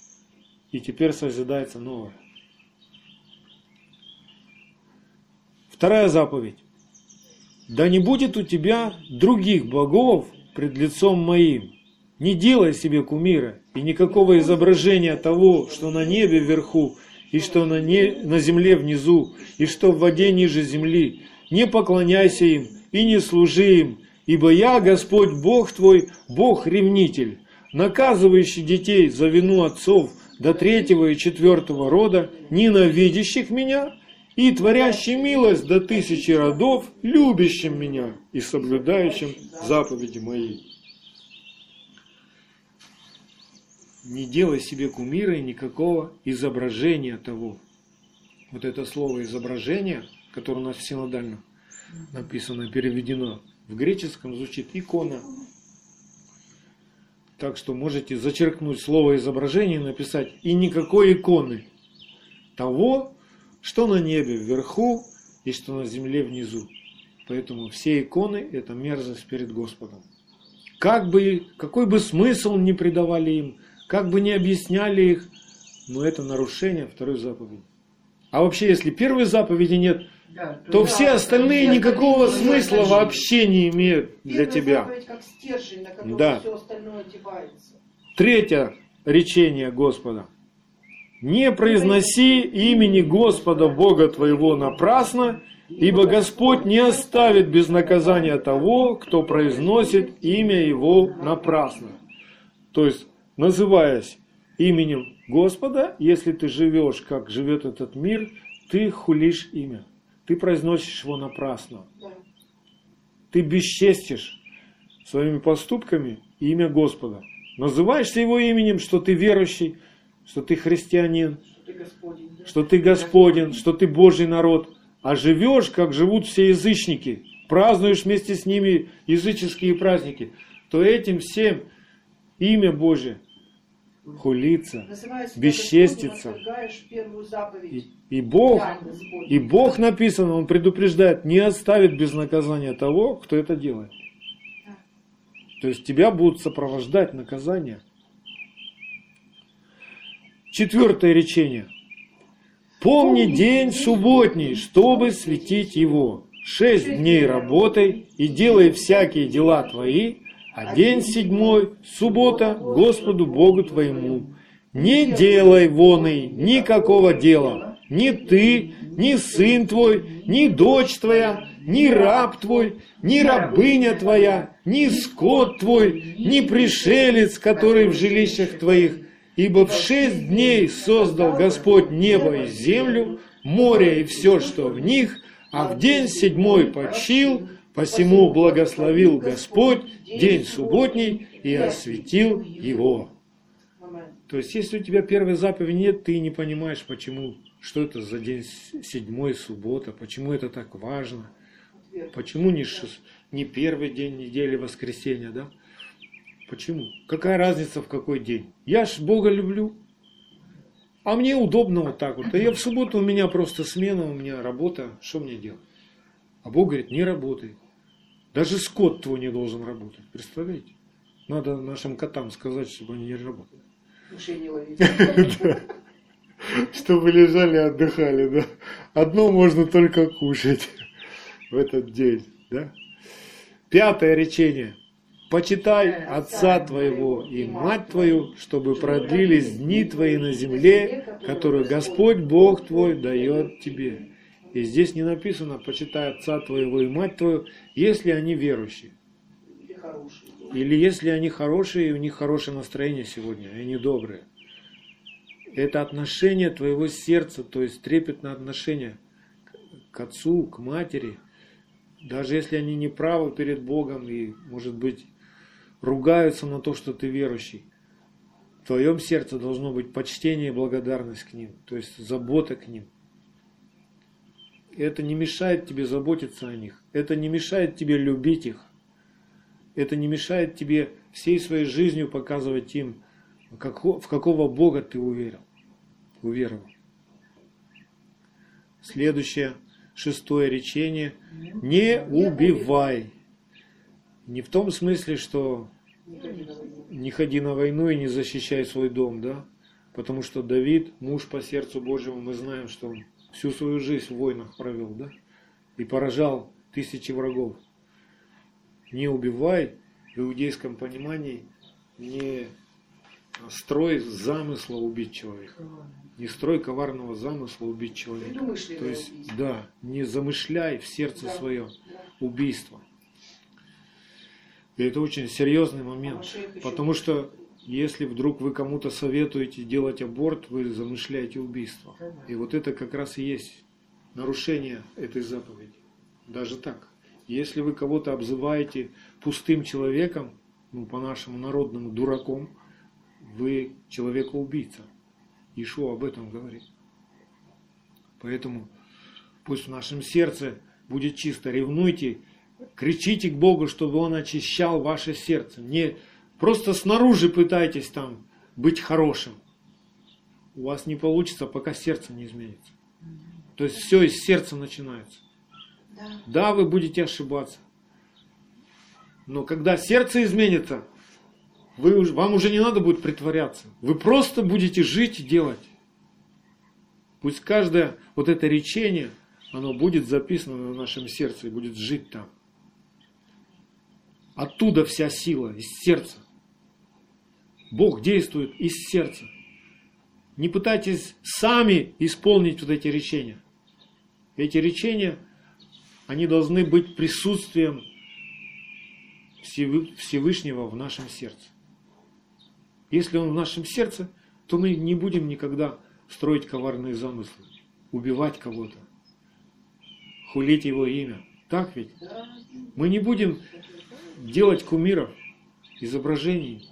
И теперь созидается новое. Вторая заповедь. Да не будет у тебя других богов пред лицом моим. Не делай себе кумира и никакого изображения того, что на небе вверху, и что на, не, на земле внизу, и что в воде ниже земли. Не поклоняйся им и не служи им, ибо я, Господь Бог твой, Бог-ревнитель, наказывающий детей за вину отцов до третьего и четвертого рода, ненавидящих меня, и творящий милость до тысячи родов, любящим меня и соблюдающим заповеди мои. Не делай себе кумира и никакого изображения того. Вот это слово изображение, которое у нас в синодально написано, переведено, в греческом звучит икона. Так что можете зачеркнуть слово изображение и написать и никакой иконы того, что на небе вверху и что на земле внизу. Поэтому все иконы – это мерзость перед Господом. Как бы, какой бы смысл ни придавали им, как бы ни объясняли их, но это нарушение второй заповеди. А вообще, если первой заповеди нет, да, то, то все остальные никакого смысла вообще не имеют для тебя. как стержень, на да. все остальное одевается. Третье речение Господа – не произноси имени Господа Бога твоего напрасно, ибо Господь не оставит без наказания того, кто произносит имя Его напрасно. То есть, называясь именем Господа, если ты живешь, как живет этот мир, ты хулишь имя. Ты произносишь его напрасно. Ты бесчестишь своими поступками имя Господа. Называешься его именем, что ты верующий, что ты христианин, что ты Господен, что ты Божий народ, а живешь, как живут все язычники, празднуешь вместе с ними языческие праздники, то этим всем имя Божие хулится, бесчестится. И, и Бог, и Бог написано, Он предупреждает, не оставит без наказания того, кто это делает. То есть тебя будут сопровождать наказания – Четвертое речение. Помни день субботний, чтобы светить его. Шесть дней работай и делай всякие дела твои, а день седьмой, суббота, Господу Богу твоему. Не делай воной никакого дела, ни ты, ни сын твой, ни дочь твоя, ни раб твой, ни рабыня твоя, ни скот твой, ни пришелец, который в жилищах твоих, Ибо в шесть дней создал Господь небо и землю, море и все, что в них, а в день седьмой почил, посему благословил Господь день субботний и осветил его. То есть, если у тебя первой заповеди нет, ты не понимаешь, почему, что это за день седьмой, суббота, почему это так важно, почему не, шест, не первый день недели воскресенья, да? Почему? Какая разница в какой день? Я ж Бога люблю. А мне удобно вот так вот. А я в субботу у меня просто смена, у меня работа. Что мне делать? А Бог говорит, не работай. Даже скот твой не должен работать. Представляете? Надо нашим котам сказать, чтобы они не работали. Чтобы лежали и отдыхали, да. Одно можно только кушать в этот день, да. Пятое речение. Почитай отца твоего и мать твою, чтобы продлились дни твои на земле, которую Господь Бог твой дает тебе. И здесь не написано, почитай отца твоего и мать твою, если они верующие. Или если они хорошие, и у них хорошее настроение сегодня, и они добрые. Это отношение твоего сердца, то есть трепетное отношение к отцу, к матери, даже если они не правы перед Богом и, может быть, ругаются на то, что ты верующий, в твоем сердце должно быть почтение и благодарность к ним, то есть забота к ним. Это не мешает тебе заботиться о них, это не мешает тебе любить их, это не мешает тебе всей своей жизнью показывать им, в какого Бога ты уверил, уверовал. Следующее, шестое речение. Не убивай. Не в том смысле, что не ходи на войну и не защищай свой дом, да? Потому что Давид, муж по сердцу Божьему, мы знаем, что он всю свою жизнь в войнах провел, да? И поражал тысячи врагов. Не убивай, в иудейском понимании, не строй замысла убить человека. Не строй коварного замысла убить человека. То есть, убийство. да, не замышляй в сердце да, своем да. убийство. И это очень серьезный момент. А потому что если вдруг вы кому-то советуете делать аборт, вы замышляете убийство. И вот это как раз и есть нарушение этой заповеди. Даже так. Если вы кого-то обзываете пустым человеком, ну, по-нашему народному дураком, вы человека-убийца. Ишуа об этом говорит. Поэтому пусть в нашем сердце будет чисто. Ревнуйте, кричите к Богу, чтобы Он очищал ваше сердце. Не просто снаружи пытайтесь там быть хорошим. У вас не получится, пока сердце не изменится. То есть все из сердца начинается. Да, да вы будете ошибаться. Но когда сердце изменится, вы, вам уже не надо будет притворяться. Вы просто будете жить и делать. Пусть каждое вот это речение, оно будет записано на нашем сердце и будет жить там. Оттуда вся сила, из сердца. Бог действует из сердца. Не пытайтесь сами исполнить вот эти речения. Эти речения, они должны быть присутствием Всевышнего в нашем сердце. Если он в нашем сердце, то мы не будем никогда строить коварные замыслы, убивать кого-то, хулить его имя. Так ведь? Мы не будем делать кумиров, изображений.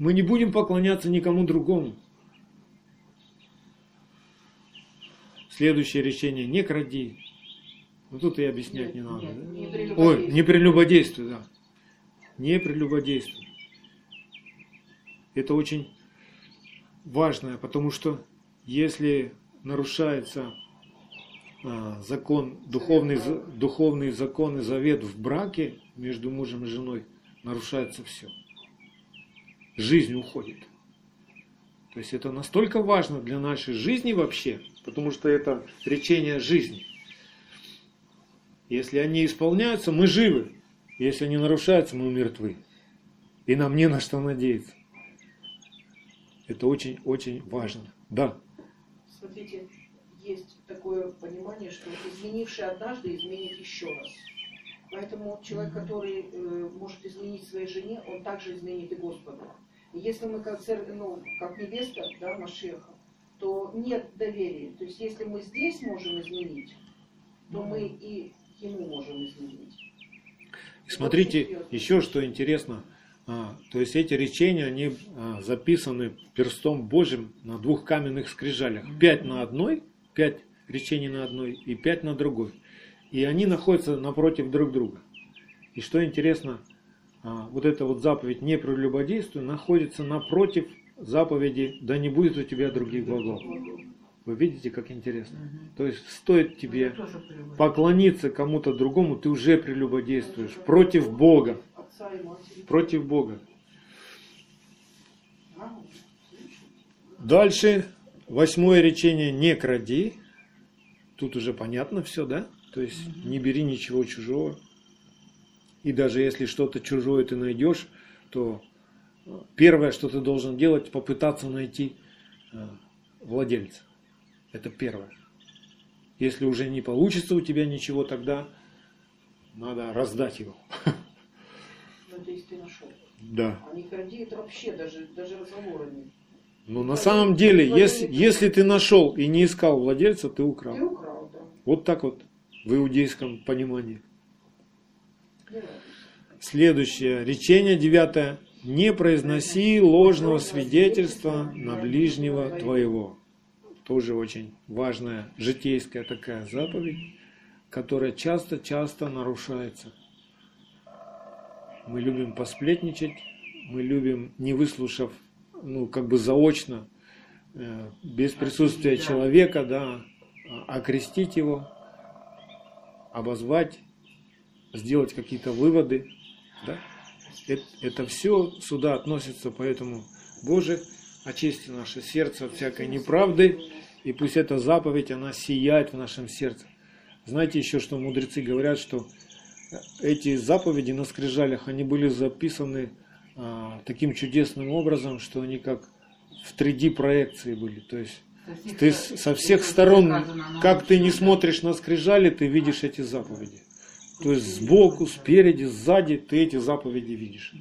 Мы не будем поклоняться никому другому. Следующее решение – не кради. Ну тут и объяснять не надо. да? не Ой, не прелюбодействуй, да. Не прелюбодействуй. Это очень важное, потому что если нарушается а, закон, духовный, духовный закон и завет в браке между мужем и женой, нарушается все. Жизнь уходит. То есть это настолько важно для нашей жизни вообще, потому что это речение жизни. Если они исполняются, мы живы. Если они нарушаются, мы мертвы. И нам не на что надеяться. Это очень-очень важно. Да. Смотрите, есть такое понимание, что изменивший однажды изменит еще раз. Поэтому человек, который э, может изменить своей жене, он также изменит и Господу. И если мы как, ну, как невеста да, Машеха, то нет доверия. То есть если мы здесь можем изменить, то мы и ему можем изменить. Смотрите, еще что интересно – а, то есть эти речения, они а, записаны перстом Божьим на двух каменных скрижалях. Пять на одной, пять речений на одной и пять на другой. И они находятся напротив друг друга. И что интересно, вот эта вот заповедь «не прелюбодействуй» находится напротив заповеди «да не будет у тебя других богов». Вы видите, как интересно? Угу. То есть стоит тебе поклониться кому-то другому, ты уже прелюбодействуешь против Бога против Бога. Дальше, восьмое речение «не кради». Тут уже понятно все, да? То есть не бери ничего чужого. И даже если что-то чужое ты найдешь, то первое, что ты должен делать, попытаться найти э, владельца. Это первое. Если уже не получится у тебя ничего, тогда надо раздать его. ты нашел. Да. А не кради, это вообще даже, даже разговора нет. Но на самом деле, если, если ты нашел и не искал владельца, ты Ты украл. украл, да. Вот так вот в иудейском понимании. Следующее. Речение девятое. Не произноси ложного свидетельства на ближнего твоего. Тоже очень важная житейская такая заповедь, которая часто-часто нарушается. Мы любим посплетничать, мы любим, не выслушав, ну, как бы заочно, э, без присутствия человека, да, а- окрестить его, обозвать, сделать какие-то выводы, да. Это, все сюда относится, поэтому, Боже, очисти наше сердце от всякой неправды, и пусть эта заповедь, она сияет в нашем сердце. Знаете еще, что мудрецы говорят, что эти заповеди на скрижалях, они были записаны а, таким чудесным образом, что они как в 3D проекции были. То есть ты с- со всех сторон, как ты не смотришь на скрижали, ты видишь эти заповеди. То есть сбоку, спереди, сзади ты эти заповеди видишь.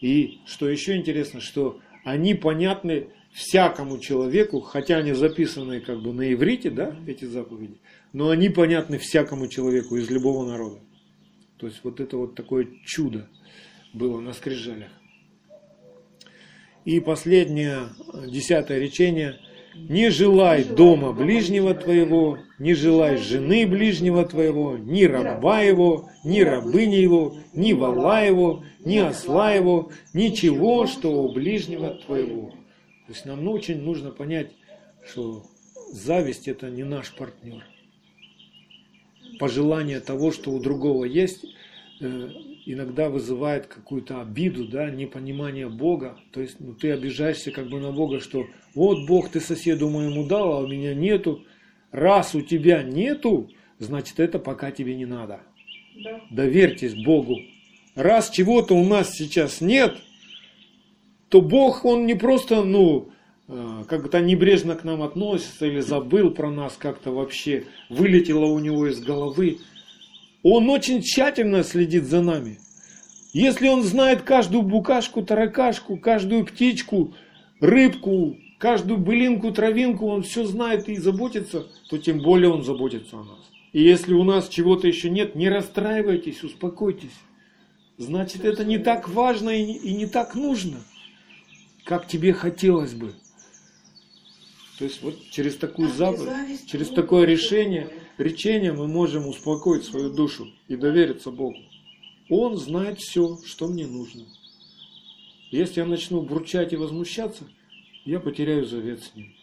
И что еще интересно, что они понятны всякому человеку, хотя они записаны как бы на иврите, да, эти заповеди, но они понятны всякому человеку из любого народа. То есть вот это вот такое чудо было на скрижалях. И последнее, десятое речение. Не желай дома ближнего твоего, не желай жены ближнего твоего, ни раба его, ни рабыни его, ни вала его, ни осла его, ничего, что у ближнего твоего. То есть нам очень нужно понять, что зависть это не наш партнер. Пожелание того, что у другого есть, э, иногда вызывает какую-то обиду, да, непонимание Бога. То есть ну, ты обижаешься как бы на Бога, что вот Бог ты соседу моему дал, а у меня нету. Раз у тебя нету, значит это пока тебе не надо. Да. Доверьтесь Богу. Раз чего-то у нас сейчас нет, то Бог, Он не просто, ну, э, как-то небрежно к нам относится или забыл про нас как-то вообще, вылетело у него из головы. Он очень тщательно следит за нами. Если он знает каждую букашку, таракашку, каждую птичку, рыбку, каждую былинку, травинку, он все знает и заботится, то тем более он заботится о нас. И если у нас чего-то еще нет, не расстраивайтесь, успокойтесь. Значит, это не так важно и не, и не так нужно, как тебе хотелось бы. То есть вот через такую заповедь, через такое решение, речение мы можем успокоить свою душу и довериться Богу. Он знает все, что мне нужно. Если я начну бурчать и возмущаться, я потеряю завет с ним.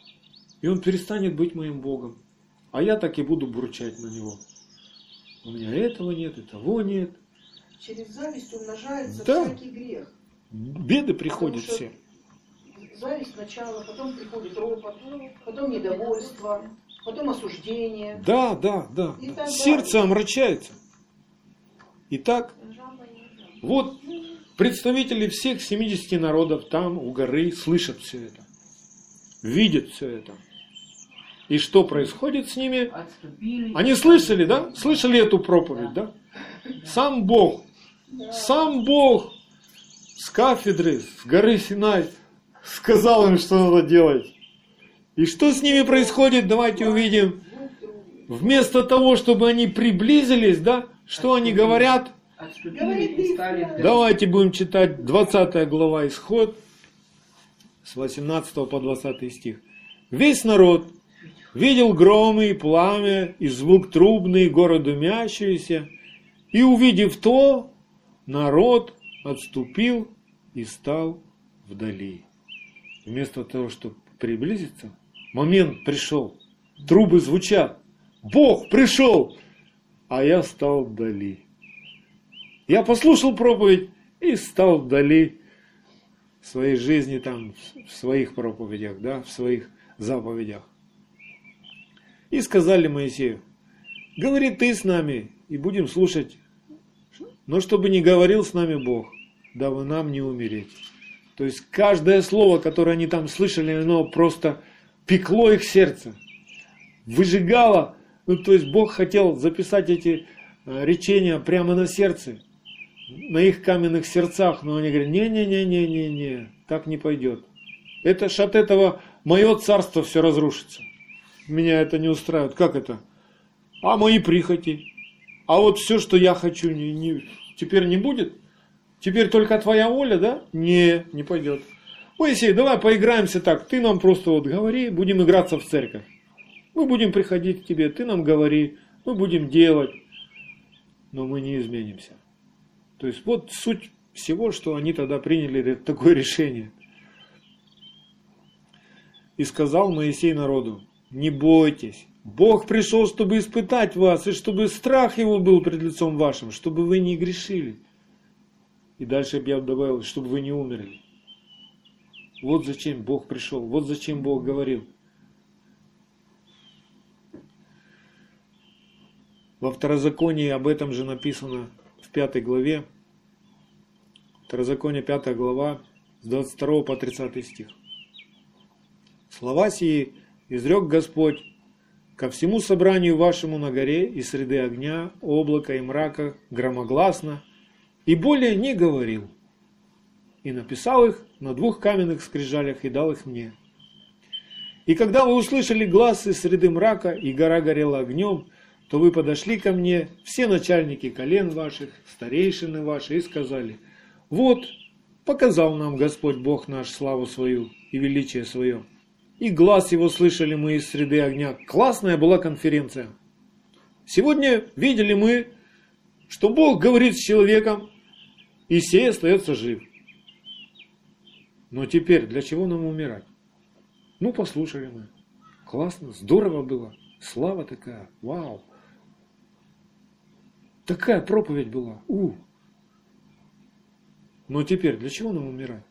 И он перестанет быть моим Богом. А я так и буду бурчать на него. У меня этого нет, и того нет. Через зависть умножается Да. всякий грех. Беды приходят все. Зависть сначала, потом приходит ропот, потом недовольство, потом осуждение. Да, да, да. Так Сердце омрачается. Итак, вот представители всех 70 народов там, у горы, слышат все это. Видят все это. И что происходит с ними? Отступили. Они слышали, да? Слышали эту проповедь, да? Сам Бог, сам Бог с кафедры, с горы Синай сказал им, что надо делать. И что с ними происходит, давайте увидим. Вместо того, чтобы они приблизились, да, что они говорят? Давайте будем читать 20 глава Исход с 18 по 20 стих. Весь народ видел громы и пламя, и звук трубный, и горы дымящиеся, и увидев то, народ отступил и стал вдали. Вместо того, чтобы приблизиться, момент пришел, трубы звучат, Бог пришел, а я стал вдали. Я послушал проповедь и стал вдали в своей жизни, там, в своих проповедях, да, в своих заповедях. И сказали Моисею, говори ты с нами, и будем слушать, но чтобы не говорил с нами Бог, дабы нам не умереть. То есть каждое слово, которое они там слышали, оно просто пекло их сердце, выжигало. Ну, то есть Бог хотел записать эти э, речения прямо на сердце, на их каменных сердцах, но они говорят, не-не-не-не-не-не, так не пойдет. Это ж от этого мое царство все разрушится. Меня это не устраивает. Как это? А мои прихоти? А вот все, что я хочу, не, не, теперь не будет? Теперь только твоя воля, да? Не, не пойдет. Моисей, давай поиграемся так. Ты нам просто вот говори, будем играться в церковь. Мы будем приходить к тебе, ты нам говори, мы будем делать. Но мы не изменимся. То есть вот суть всего, что они тогда приняли такое решение. И сказал Моисей народу, не бойтесь, Бог пришел, чтобы испытать вас, и чтобы страх его был пред лицом вашим, чтобы вы не грешили. И дальше я добавил, чтобы вы не умерли. Вот зачем Бог пришел, вот зачем Бог говорил. Во второзаконии об этом же написано в пятой главе. Второзаконие пятая глава с 22 по 30 стих. Слова сии изрек Господь ко всему собранию вашему на горе и среды огня, облака и мрака громогласно, и более не говорил. И написал их на двух каменных скрижалях и дал их мне. И когда вы услышали глаз из среды мрака, и гора горела огнем, то вы подошли ко мне, все начальники колен ваших, старейшины ваши, и сказали, вот, показал нам Господь Бог наш славу свою и величие свое. И глаз его слышали мы из среды огня. Классная была конференция. Сегодня видели мы, что Бог говорит с человеком, и сей остается жив. Но теперь для чего нам умирать? Ну, послушали мы. Классно, здорово было. Слава такая, вау. Такая проповедь была. У. Но теперь для чего нам умирать?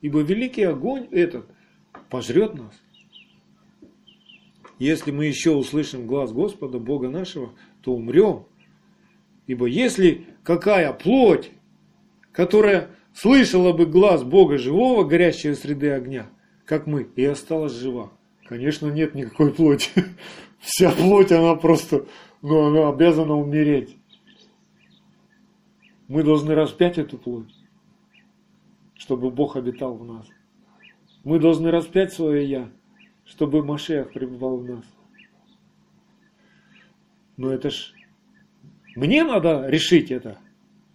Ибо великий огонь этот пожрет нас. Если мы еще услышим глаз Господа, Бога нашего, то умрем. Ибо если какая плоть, которая слышала бы глаз Бога живого, горящего среды огня, как мы, и осталась жива. Конечно, нет никакой плоти. Вся плоть, она просто, ну, она обязана умереть. Мы должны распять эту плоть, чтобы Бог обитал в нас. Мы должны распять свое «я», чтобы Машех пребывал в нас. Но это ж мне надо решить это.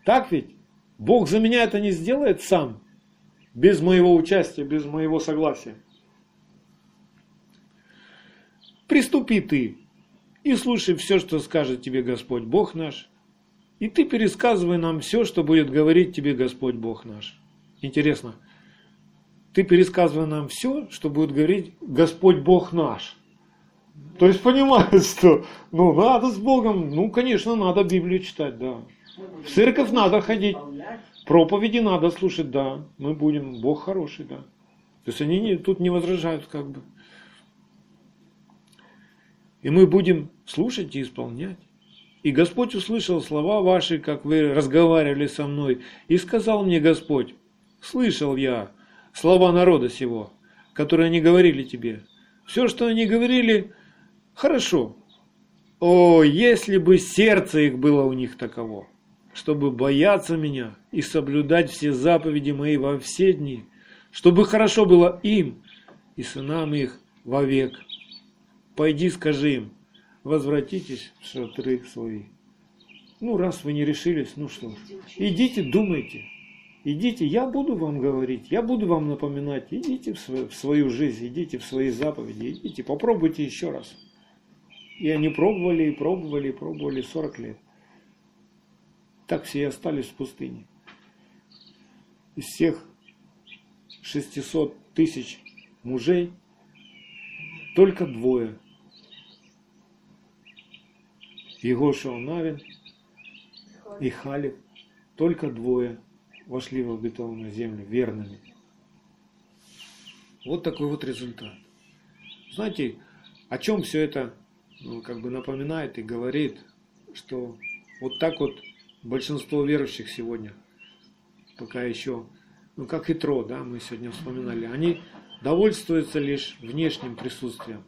Так ведь? Бог за меня это не сделает сам, без моего участия, без моего согласия. Приступи ты и слушай все, что скажет тебе Господь Бог наш, и ты пересказывай нам все, что будет говорить тебе Господь Бог наш. Интересно, ты пересказывай нам все, что будет говорить Господь Бог наш. То есть понимаешь, что ну надо с Богом, ну конечно надо Библию читать, да. В церковь надо ходить, проповеди надо слушать, да. Мы будем, Бог хороший, да. То есть они не, тут не возражают как бы. И мы будем слушать и исполнять. И Господь услышал слова ваши, как вы разговаривали со мной, и сказал мне Господь, слышал я слова народа сего, которые они говорили тебе. Все, что они говорили, хорошо. О, если бы сердце их было у них таково, чтобы бояться меня и соблюдать все заповеди мои во все дни, чтобы хорошо было им и сынам их вовек. Пойди скажи им, возвратитесь в шатры свои. Ну, раз вы не решились, ну что ж, идите, думайте. Идите, я буду вам говорить, я буду вам напоминать. Идите в свою, в свою жизнь, идите в свои заповеди, идите, попробуйте еще раз. И они пробовали, и пробовали, и пробовали 40 лет. Так все и остались в пустыне. Из всех 600 тысяч мужей только двое Егошева Навин и Халев, только двое вошли в обетованную землю верными. Вот такой вот результат. Знаете, о чем все это ну, как бы напоминает и говорит, что вот так вот большинство верующих сегодня, пока еще, ну как и Тро, да, мы сегодня вспоминали, они довольствуются лишь внешним присутствием.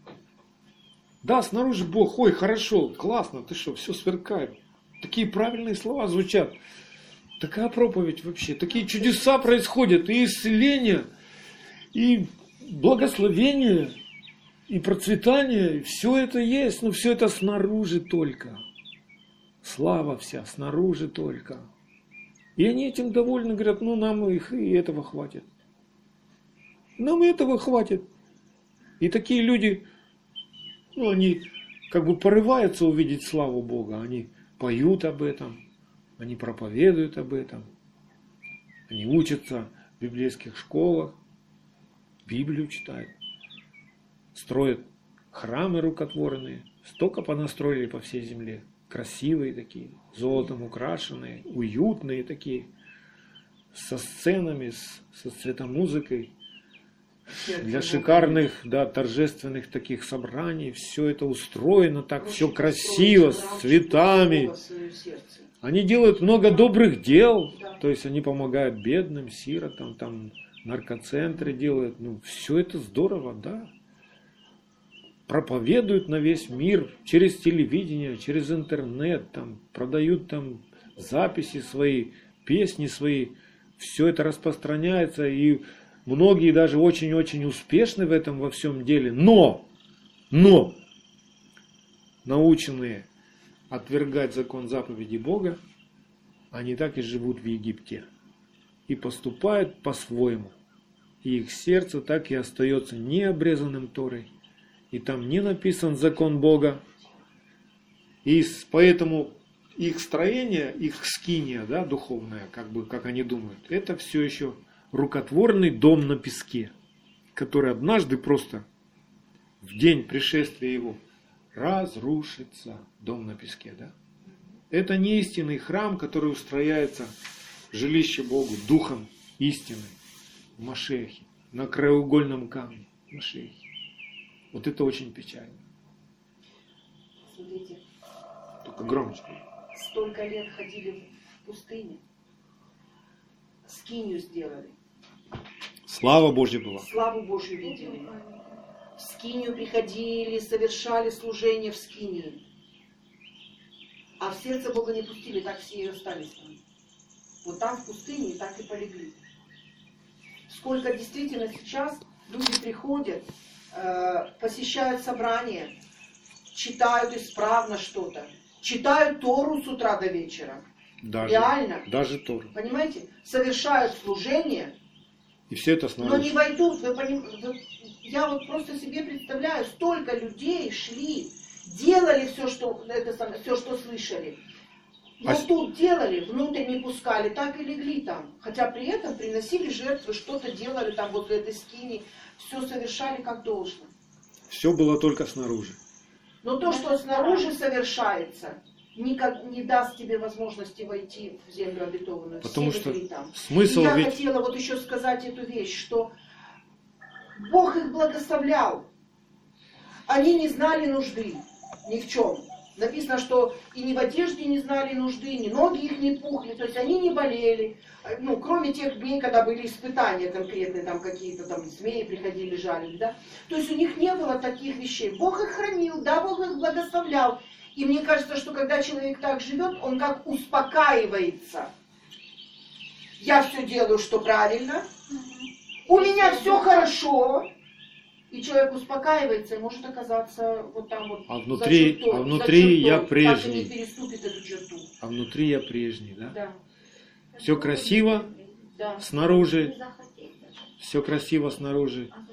Да, снаружи Бог, ой, хорошо, классно, ты что, все сверкает. Такие правильные слова звучат. Такая проповедь вообще, такие чудеса происходят, и исцеление, и благословение, и процветание, и все это есть, но все это снаружи только. Слава вся снаружи только. И они этим довольны, говорят, ну нам их и этого хватит. Нам этого хватит. И такие люди, ну они как бы порываются увидеть славу Бога, они поют об этом, они проповедуют об этом, они учатся в библейских школах, Библию читают, строят храмы рукотворные, столько понастроили по всей земле, красивые такие, золотом украшенные, уютные такие, со сценами, с, со цветомузыкой, для шикарных, да, торжественных таких собраний. Все это устроено так, все красиво, с цветами. Они делают много добрых дел, то есть они помогают бедным, сиротам, там наркоцентры делают. Ну, все это здорово, да. Проповедуют на весь мир через телевидение, через интернет, там, продают там записи свои, песни свои. Все это распространяется, и многие даже очень-очень успешны в этом во всем деле. Но, но, наученные отвергать закон заповеди Бога, они так и живут в Египте и поступают по-своему. И их сердце так и остается необрезанным Торой. И там не написан закон Бога. И поэтому их строение, их скиния, да, духовная, как бы, как они думают, это все еще рукотворный дом на песке, который однажды просто в день пришествия его разрушится дом на песке, да? Это не истинный храм, который устрояется жилище Богу, духом истины, в Машехе, на краеугольном камне Машехе. Вот это очень печально. Смотрите. Только громче. Столько лет ходили в пустыне, скинию сделали. Слава Божья была. Славу Божью видели в скинию приходили, совершали служение в скинии. А в сердце Бога не пустили, так все и остались там. Вот там в пустыне так и полегли. Сколько действительно сейчас люди приходят, посещают собрания, читают исправно что-то, читают Тору с утра до вечера. Даже, Реально. Даже Тору. Понимаете? Совершают служение, И все это но не снаружи. войдут. Вы поним- Я вот просто себе представляю, столько людей шли, делали все, что, это самое, все, что слышали. Но А тут делали, внутрь не пускали, так и легли там. Хотя при этом приносили жертвы, что-то делали там возле этой скини, все совершали как должно. Все было только снаружи. Но то, что снаружи совершается, никак не даст тебе возможности войти в землю обетованную. Потому Все что там. смысл И я ведь... хотела вот еще сказать эту вещь, что Бог их благословлял. Они не знали нужды ни в чем. Написано, что и ни в одежде не знали нужды, ни ноги их не пухли, то есть они не болели. Э, Ну, кроме тех дней, когда были испытания конкретные, там какие-то там змеи приходили, жалили, да. То есть у них не было таких вещей. Бог их хранил, да, Бог их благословлял. И мне кажется, что когда человек так живет, он как успокаивается. Я все делаю, что правильно, у меня все хорошо, и человек успокаивается и может оказаться вот там вот А за внутри- чертой, а за внутри я чертой, и прежний. не переступит эту черту. А внутри я прежний, да? Да, Все красиво да. снаружи, все красиво снаружи. А?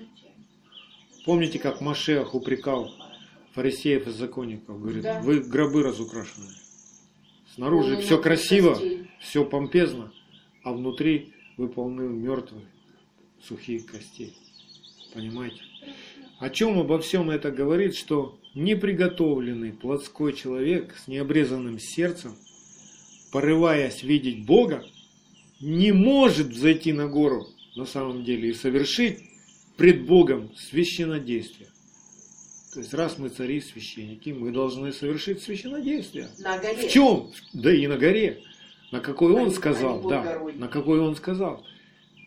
Помните, как Машех упрекал фарисеев и законников? Говорит, Да. вы гробы разукрашены. Снаружи Полны все мертвых красиво, костей. все помпезно, а внутри вы полны мертвых, сухих костей. Понимаете? О чем обо всем это говорит, что неприготовленный плотской человек с необрезанным сердцем, порываясь видеть Бога, не может взойти на гору на самом деле и совершить пред Богом священнодействие. То есть раз мы цари священники, мы должны совершить священнодействие. На горе. В чем? Да и на горе. На какой А он сказал, а под да, горой. на какой он сказал.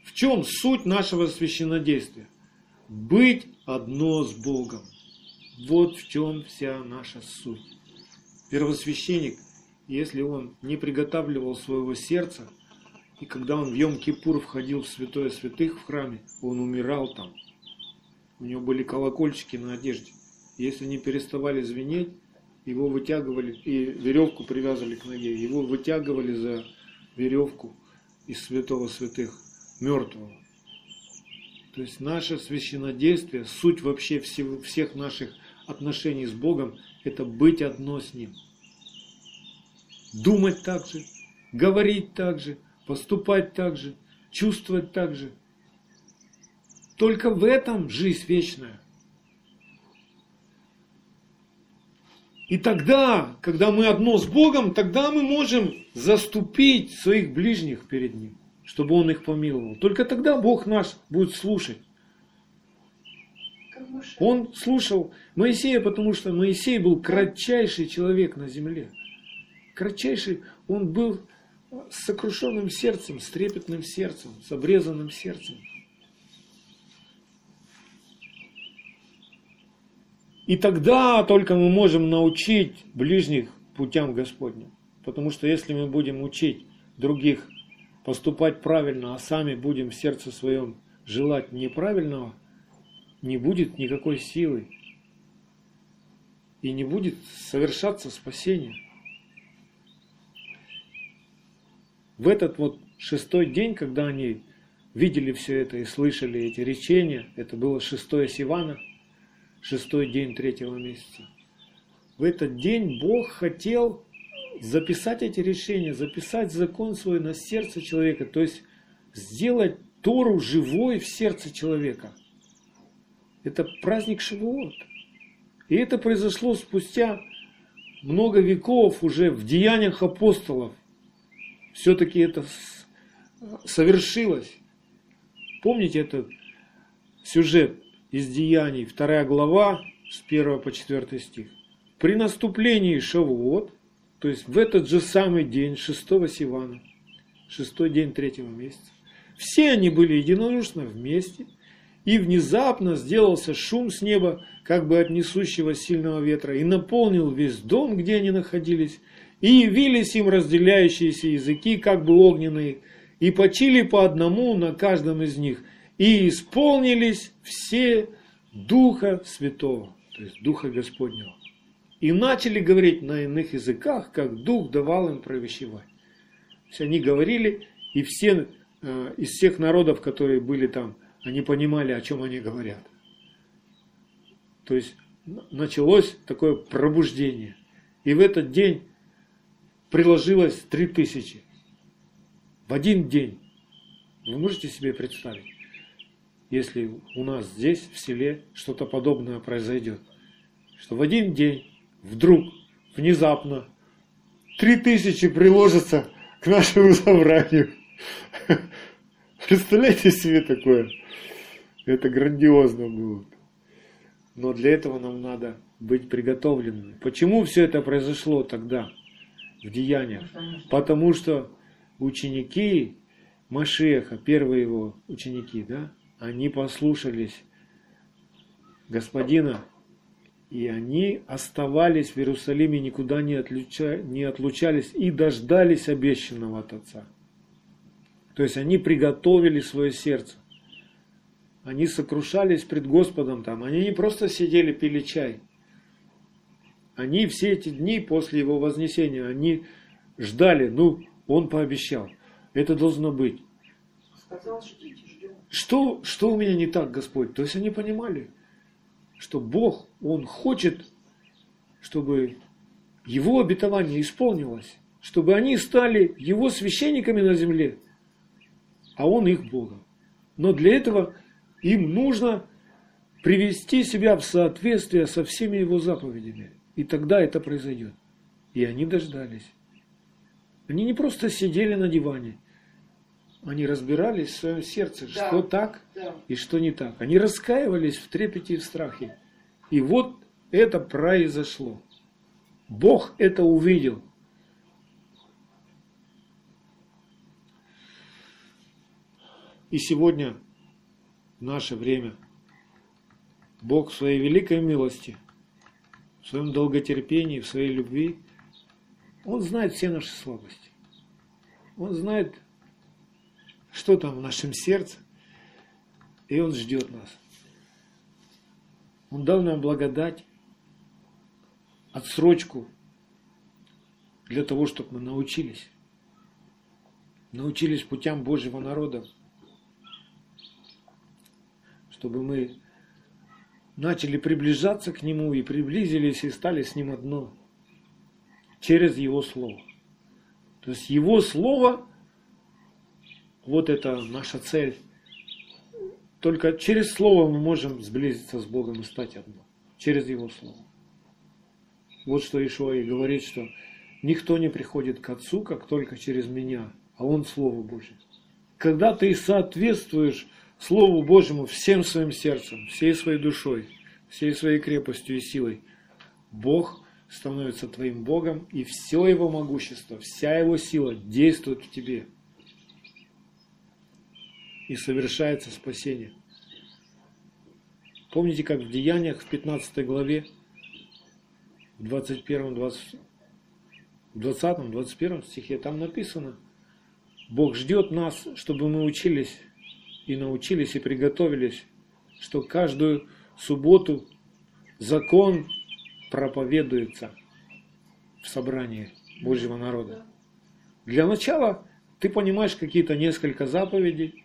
В чем суть нашего священнодействия? Быть одно с Богом. Вот в чем вся наша суть. Первосвященник, если он не приготавливал своего сердца, И когда он в Йом-Кипур входил в святое святых в храме, он умирал там. У него были колокольчики на одежде. Если они переставали звенеть, его вытягивали и веревку привязывали к ноге. Его вытягивали за веревку из святого святых, мертвого. То есть наше священнодействие, суть вообще всех наших отношений с Богом, это быть одно с Ним. Думать так же, говорить так же, поступать так же, чувствовать так же. Только в этом жизнь вечная. И тогда, когда мы одно с Богом, тогда мы можем заступить своих ближних перед Ним, чтобы Он их помиловал. Только тогда Бог наш будет слушать. Он слушал Моисея, потому что Моисей был кратчайший человек на земле. Кратчайший, он был с сокрушенным сердцем, с трепетным сердцем, с обрезанным сердцем. И тогда только мы можем научить ближних путям Господним. Потому что если мы будем учить других поступать правильно, а сами будем в сердце своем желать неправильного, не будет никакой силы. И не будет совершаться спасение. В этот вот шестой день, когда они видели все это и слышали эти речения, это было шестое Сивана – шестой день третьего месяца. В этот день Бог хотел записать эти решения, записать закон свой на сердце человека, то есть сделать Тору живой в сердце человека. Это праздник Шивот. И это произошло спустя много веков уже в деяниях апостолов. Все-таки это совершилось. Помните этот сюжет? из Деяний, 2 глава, с 1 по 4 стих. При наступлении Шавуот, то есть в этот же самый день, 6 Сивана, шестой день третьего месяца, все они были единодушно вместе, и внезапно сделался шум с неба, как бы от несущего сильного ветра, и наполнил весь дом, где они находились, и явились им разделяющиеся языки, как бы огненные, и почили по одному на каждом из них – и исполнились все Духа Святого, то есть Духа Господнего. И начали говорить на иных языках, как Дух давал им провещевать. То есть они говорили, и все э, из всех народов, которые были там, они понимали, о чем они говорят. То есть началось такое пробуждение. И в этот день приложилось три тысячи. В один день. Вы можете себе представить? если у нас здесь, в селе, что-то подобное произойдет. Что в один день, вдруг, внезапно, три тысячи приложится к нашему собранию. Представляете себе такое? Это грандиозно было. Но для этого нам надо быть приготовленными. Почему все это произошло тогда, в деяниях? Потому что ученики Машеха, первые его ученики, да, они послушались господина, и они оставались в Иерусалиме, никуда не, отлуча, не отлучались и дождались обещанного от Отца. То есть они приготовили свое сердце. Они сокрушались пред Господом там. Они не просто сидели, пили чай. Они все эти дни после его вознесения, они ждали, ну, он пообещал. Это должно быть. Сказал, ждите. Что, что у меня не так, Господь? То есть они понимали, что Бог, Он хочет, чтобы Его обетование исполнилось, чтобы они стали Его священниками на земле, а Он их Богом. Но для этого им нужно привести себя в соответствие со всеми Его заповедями. И тогда это произойдет. И они дождались. Они не просто сидели на диване – они разбирались в своем сердце, да. что так да. и что не так. Они раскаивались в трепете и в страхе. И вот это произошло. Бог это увидел. И сегодня, в наше время, Бог в своей великой милости, в своем долготерпении, в своей любви, Он знает все наши слабости. Он знает что там в нашем сердце. И Он ждет нас. Он дал нам благодать, отсрочку для того, чтобы мы научились. Научились путям Божьего народа. Чтобы мы начали приближаться к Нему и приблизились и стали с Ним одно. Через Его Слово. То есть Его Слово, вот это наша цель. Только через Слово мы можем сблизиться с Богом и стать одно. Через Его Слово. Вот что Ишуа и говорит, что никто не приходит к Отцу, как только через меня, а Он Слово Божье. Когда ты соответствуешь Слову Божьему всем своим сердцем, всей своей душой, всей своей крепостью и силой, Бог становится твоим Богом, и все Его могущество, вся Его сила действует в тебе. И совершается спасение. Помните, как в Деяниях в 15 главе, в 21, 20, 20, 21 стихе, там написано, Бог ждет нас, чтобы мы учились и научились и приготовились, что каждую субботу закон проповедуется в собрании Божьего народа. Для начала ты понимаешь какие-то несколько заповедей,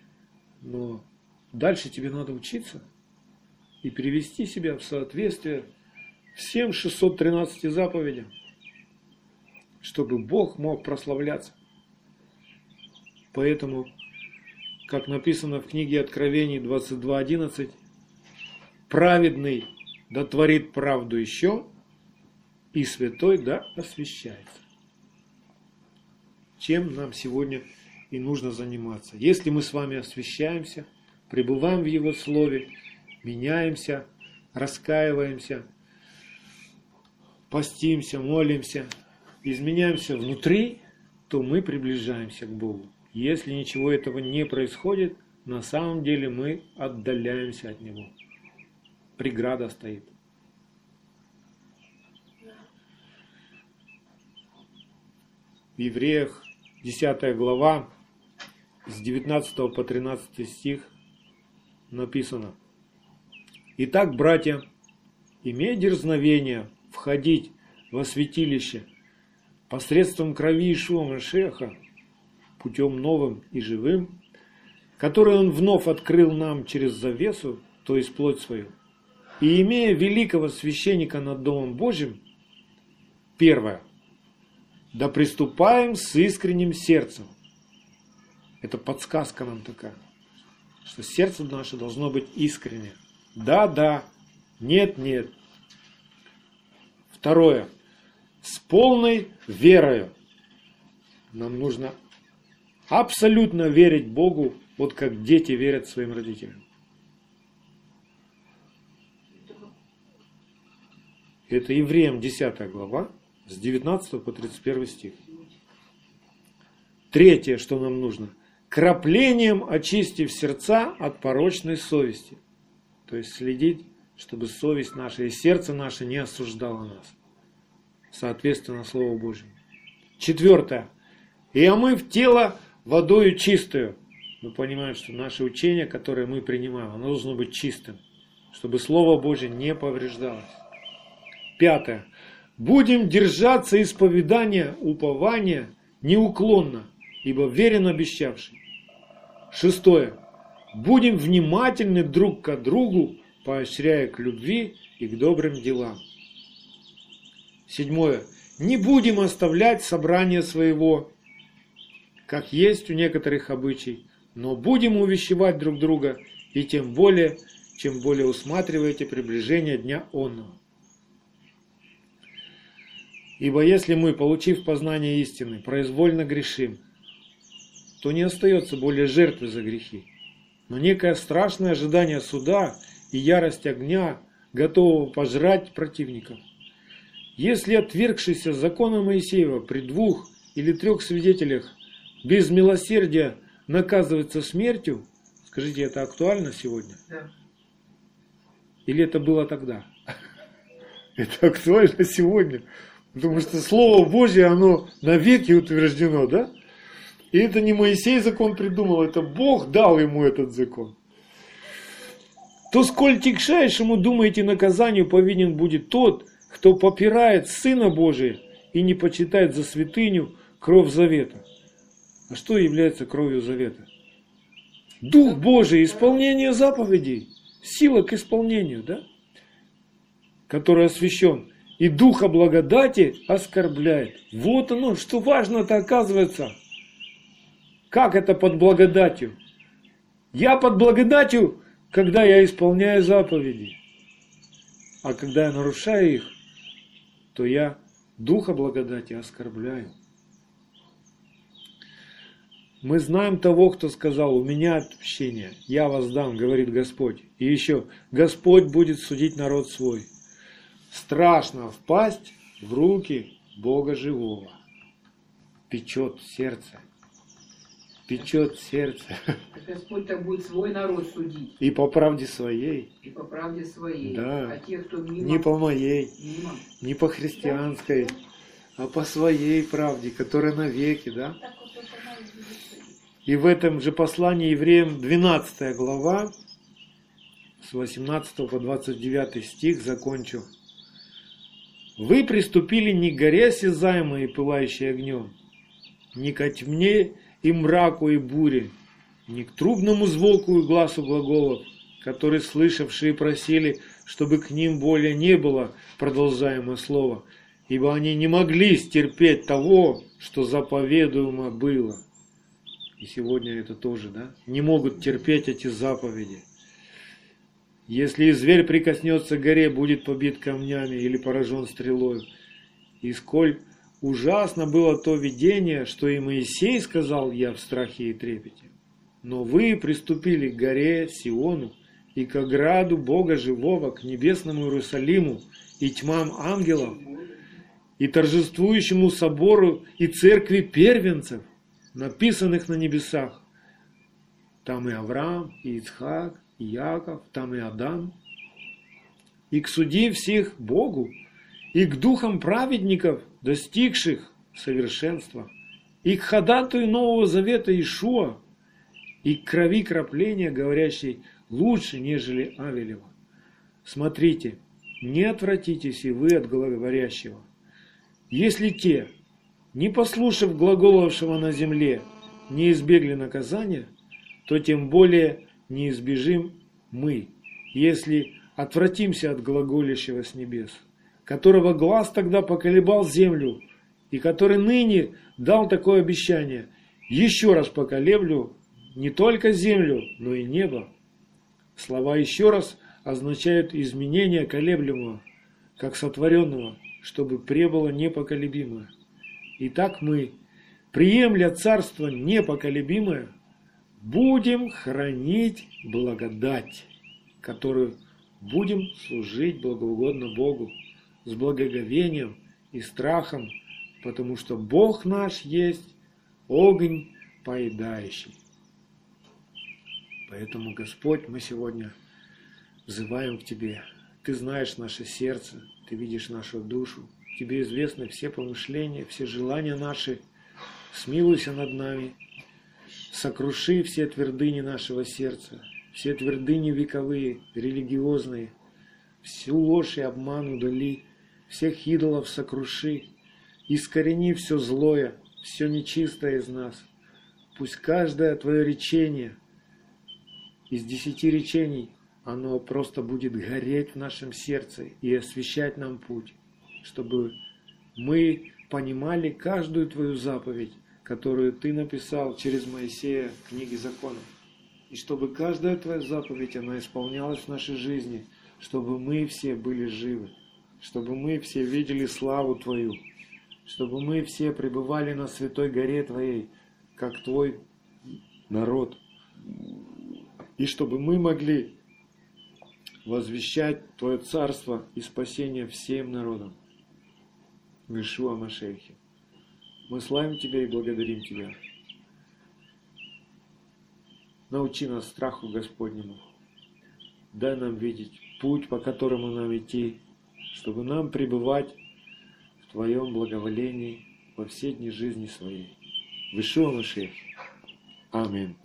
но дальше тебе надо учиться и привести себя в соответствие всем 613 заповедям, чтобы Бог мог прославляться. Поэтому как написано в книге Откровений 22.11, праведный да творит правду еще, и святой да освящается. Чем нам сегодня и нужно заниматься. Если мы с вами освящаемся, пребываем в Его Слове, меняемся, раскаиваемся, постимся, молимся, изменяемся внутри, то мы приближаемся к Богу. Если ничего этого не происходит, на самом деле мы отдаляемся от Него. Преграда стоит. В Евреях 10 глава с 19 по 13 стих написано. Итак, братья, имея дерзновение входить во святилище посредством крови Ишуа Машеха, путем новым и живым, который Он вновь открыл нам через завесу, то есть плоть свою. И имея великого священника над Домом Божьим, первое, да приступаем с искренним сердцем. Это подсказка нам такая, что сердце наше должно быть искреннее. Да, да, нет, нет. Второе, с полной верою. Нам нужно абсолютно верить Богу, вот как дети верят своим родителям. Это Евреям 10 глава, с 19 по 31 стих. Третье, что нам нужно. Краплением очистив сердца от порочной совести. То есть следить, чтобы совесть наша и сердце наше не осуждало нас. Соответственно, Слову Божьему. Четвертое. И омыв тело водою чистую. Мы понимаем, что наше учение, которое мы принимаем, оно должно быть чистым, чтобы Слово Божье не повреждалось. Пятое. Будем держаться исповедания, упования неуклонно, ибо верен обещавший. Шестое. Будем внимательны друг к другу, поощряя к любви и к добрым делам. Седьмое. Не будем оставлять собрание своего, как есть у некоторых обычай, но будем увещевать друг друга, и тем более, чем более усматриваете приближение дня онного. Ибо если мы, получив познание истины, произвольно грешим, то не остается более жертвы за грехи, но некое страшное ожидание суда и ярость огня, готового пожрать противников. Если отвергшийся закона Моисеева при двух или трех свидетелях без милосердия наказывается смертью, скажите, это актуально сегодня? Да. Или это было тогда? Это актуально сегодня. Потому что Слово Божье, оно навеки утверждено, да? И это не Моисей закон придумал, это Бог дал ему этот закон. То сколь тягчайшему, думаете, наказанию повинен будет тот, кто попирает Сына Божия и не почитает за святыню кровь завета. А что является кровью завета? Дух Божий, исполнение заповедей, сила к исполнению, да? Который освящен. И Духа благодати оскорбляет. Вот оно, что важно-то оказывается. Как это под благодатью? Я под благодатью, когда я исполняю заповеди. А когда я нарушаю их, то я Духа благодати оскорбляю. Мы знаем того, кто сказал, у меня отпущение, я вас дам, говорит Господь. И еще, Господь будет судить народ свой. Страшно впасть в руки Бога живого. Печет сердце. Печет сердце. Господь так будет свой народ судить. И по правде своей. И по правде своей. Да. А те, кто мимо, Не по моей, мимо, не по христианской, а по своей правде, которая навеки, да? И в этом же послании евреям 12 глава, с 18 по 29 стих закончу. Вы приступили не к горе осязаемой и пылающей огнем, не ко тьме и мраку и буре, не к трубному звуку и глазу глаголов, которые слышавшие просили, чтобы к ним более не было продолжаемое слово, ибо они не могли стерпеть того, что заповедуемо было. И сегодня это тоже, да? Не могут терпеть эти заповеди. Если и зверь прикоснется к горе, будет побит камнями или поражен стрелой. И сколь ужасно было то видение, что и Моисей сказал я в страхе и трепете. Но вы приступили к горе Сиону и к ограду Бога живого, к небесному Иерусалиму и тьмам ангелов, и торжествующему собору и церкви первенцев, написанных на небесах. Там и Авраам, и Ицхак, и Яков, там и Адам. И к суде всех Богу, и к духам праведников, достигших совершенства, и к ходатую Нового Завета Ишуа, и к крови крапления, говорящей лучше, нежели Авелева. Смотрите, не отвратитесь и вы от говорящего. Если те, не послушав глаголовшего на земле, не избегли наказания, то тем более не избежим мы, если отвратимся от глаголящего с небес, которого глаз тогда поколебал землю, и который ныне дал такое обещание, еще раз поколеблю не только землю, но и небо. Слова «еще раз» означают изменение колеблемого, как сотворенного, чтобы пребыло непоколебимое. Итак мы, приемля царство непоколебимое, будем хранить благодать, которую будем служить благоугодно Богу с благоговением и страхом, потому что Бог наш есть огонь поедающий. Поэтому, Господь, мы сегодня взываем к Тебе. Ты знаешь наше сердце, Ты видишь нашу душу, Тебе известны все помышления, все желания наши. Смилуйся над нами, сокруши все твердыни нашего сердца, все твердыни вековые, религиозные, всю ложь и обман удали, всех идолов сокруши, искорени все злое, все нечистое из нас. Пусть каждое Твое речение из десяти речений, оно просто будет гореть в нашем сердце и освещать нам путь чтобы мы понимали каждую твою заповедь, которую ты написал через Моисея в книге законов. И чтобы каждая твоя заповедь, она исполнялась в нашей жизни, чтобы мы все были живы, чтобы мы все видели славу Твою, чтобы мы все пребывали на святой горе Твоей, как Твой народ, и чтобы мы могли возвещать Твое царство и спасение всем народам в Ишуа Машехе. Мы славим Тебя и благодарим Тебя. Научи нас страху Господнему. Дай нам видеть путь, по которому нам идти, чтобы нам пребывать в Твоем благоволении во все дни жизни своей. в Ишуа Машех. Аминь.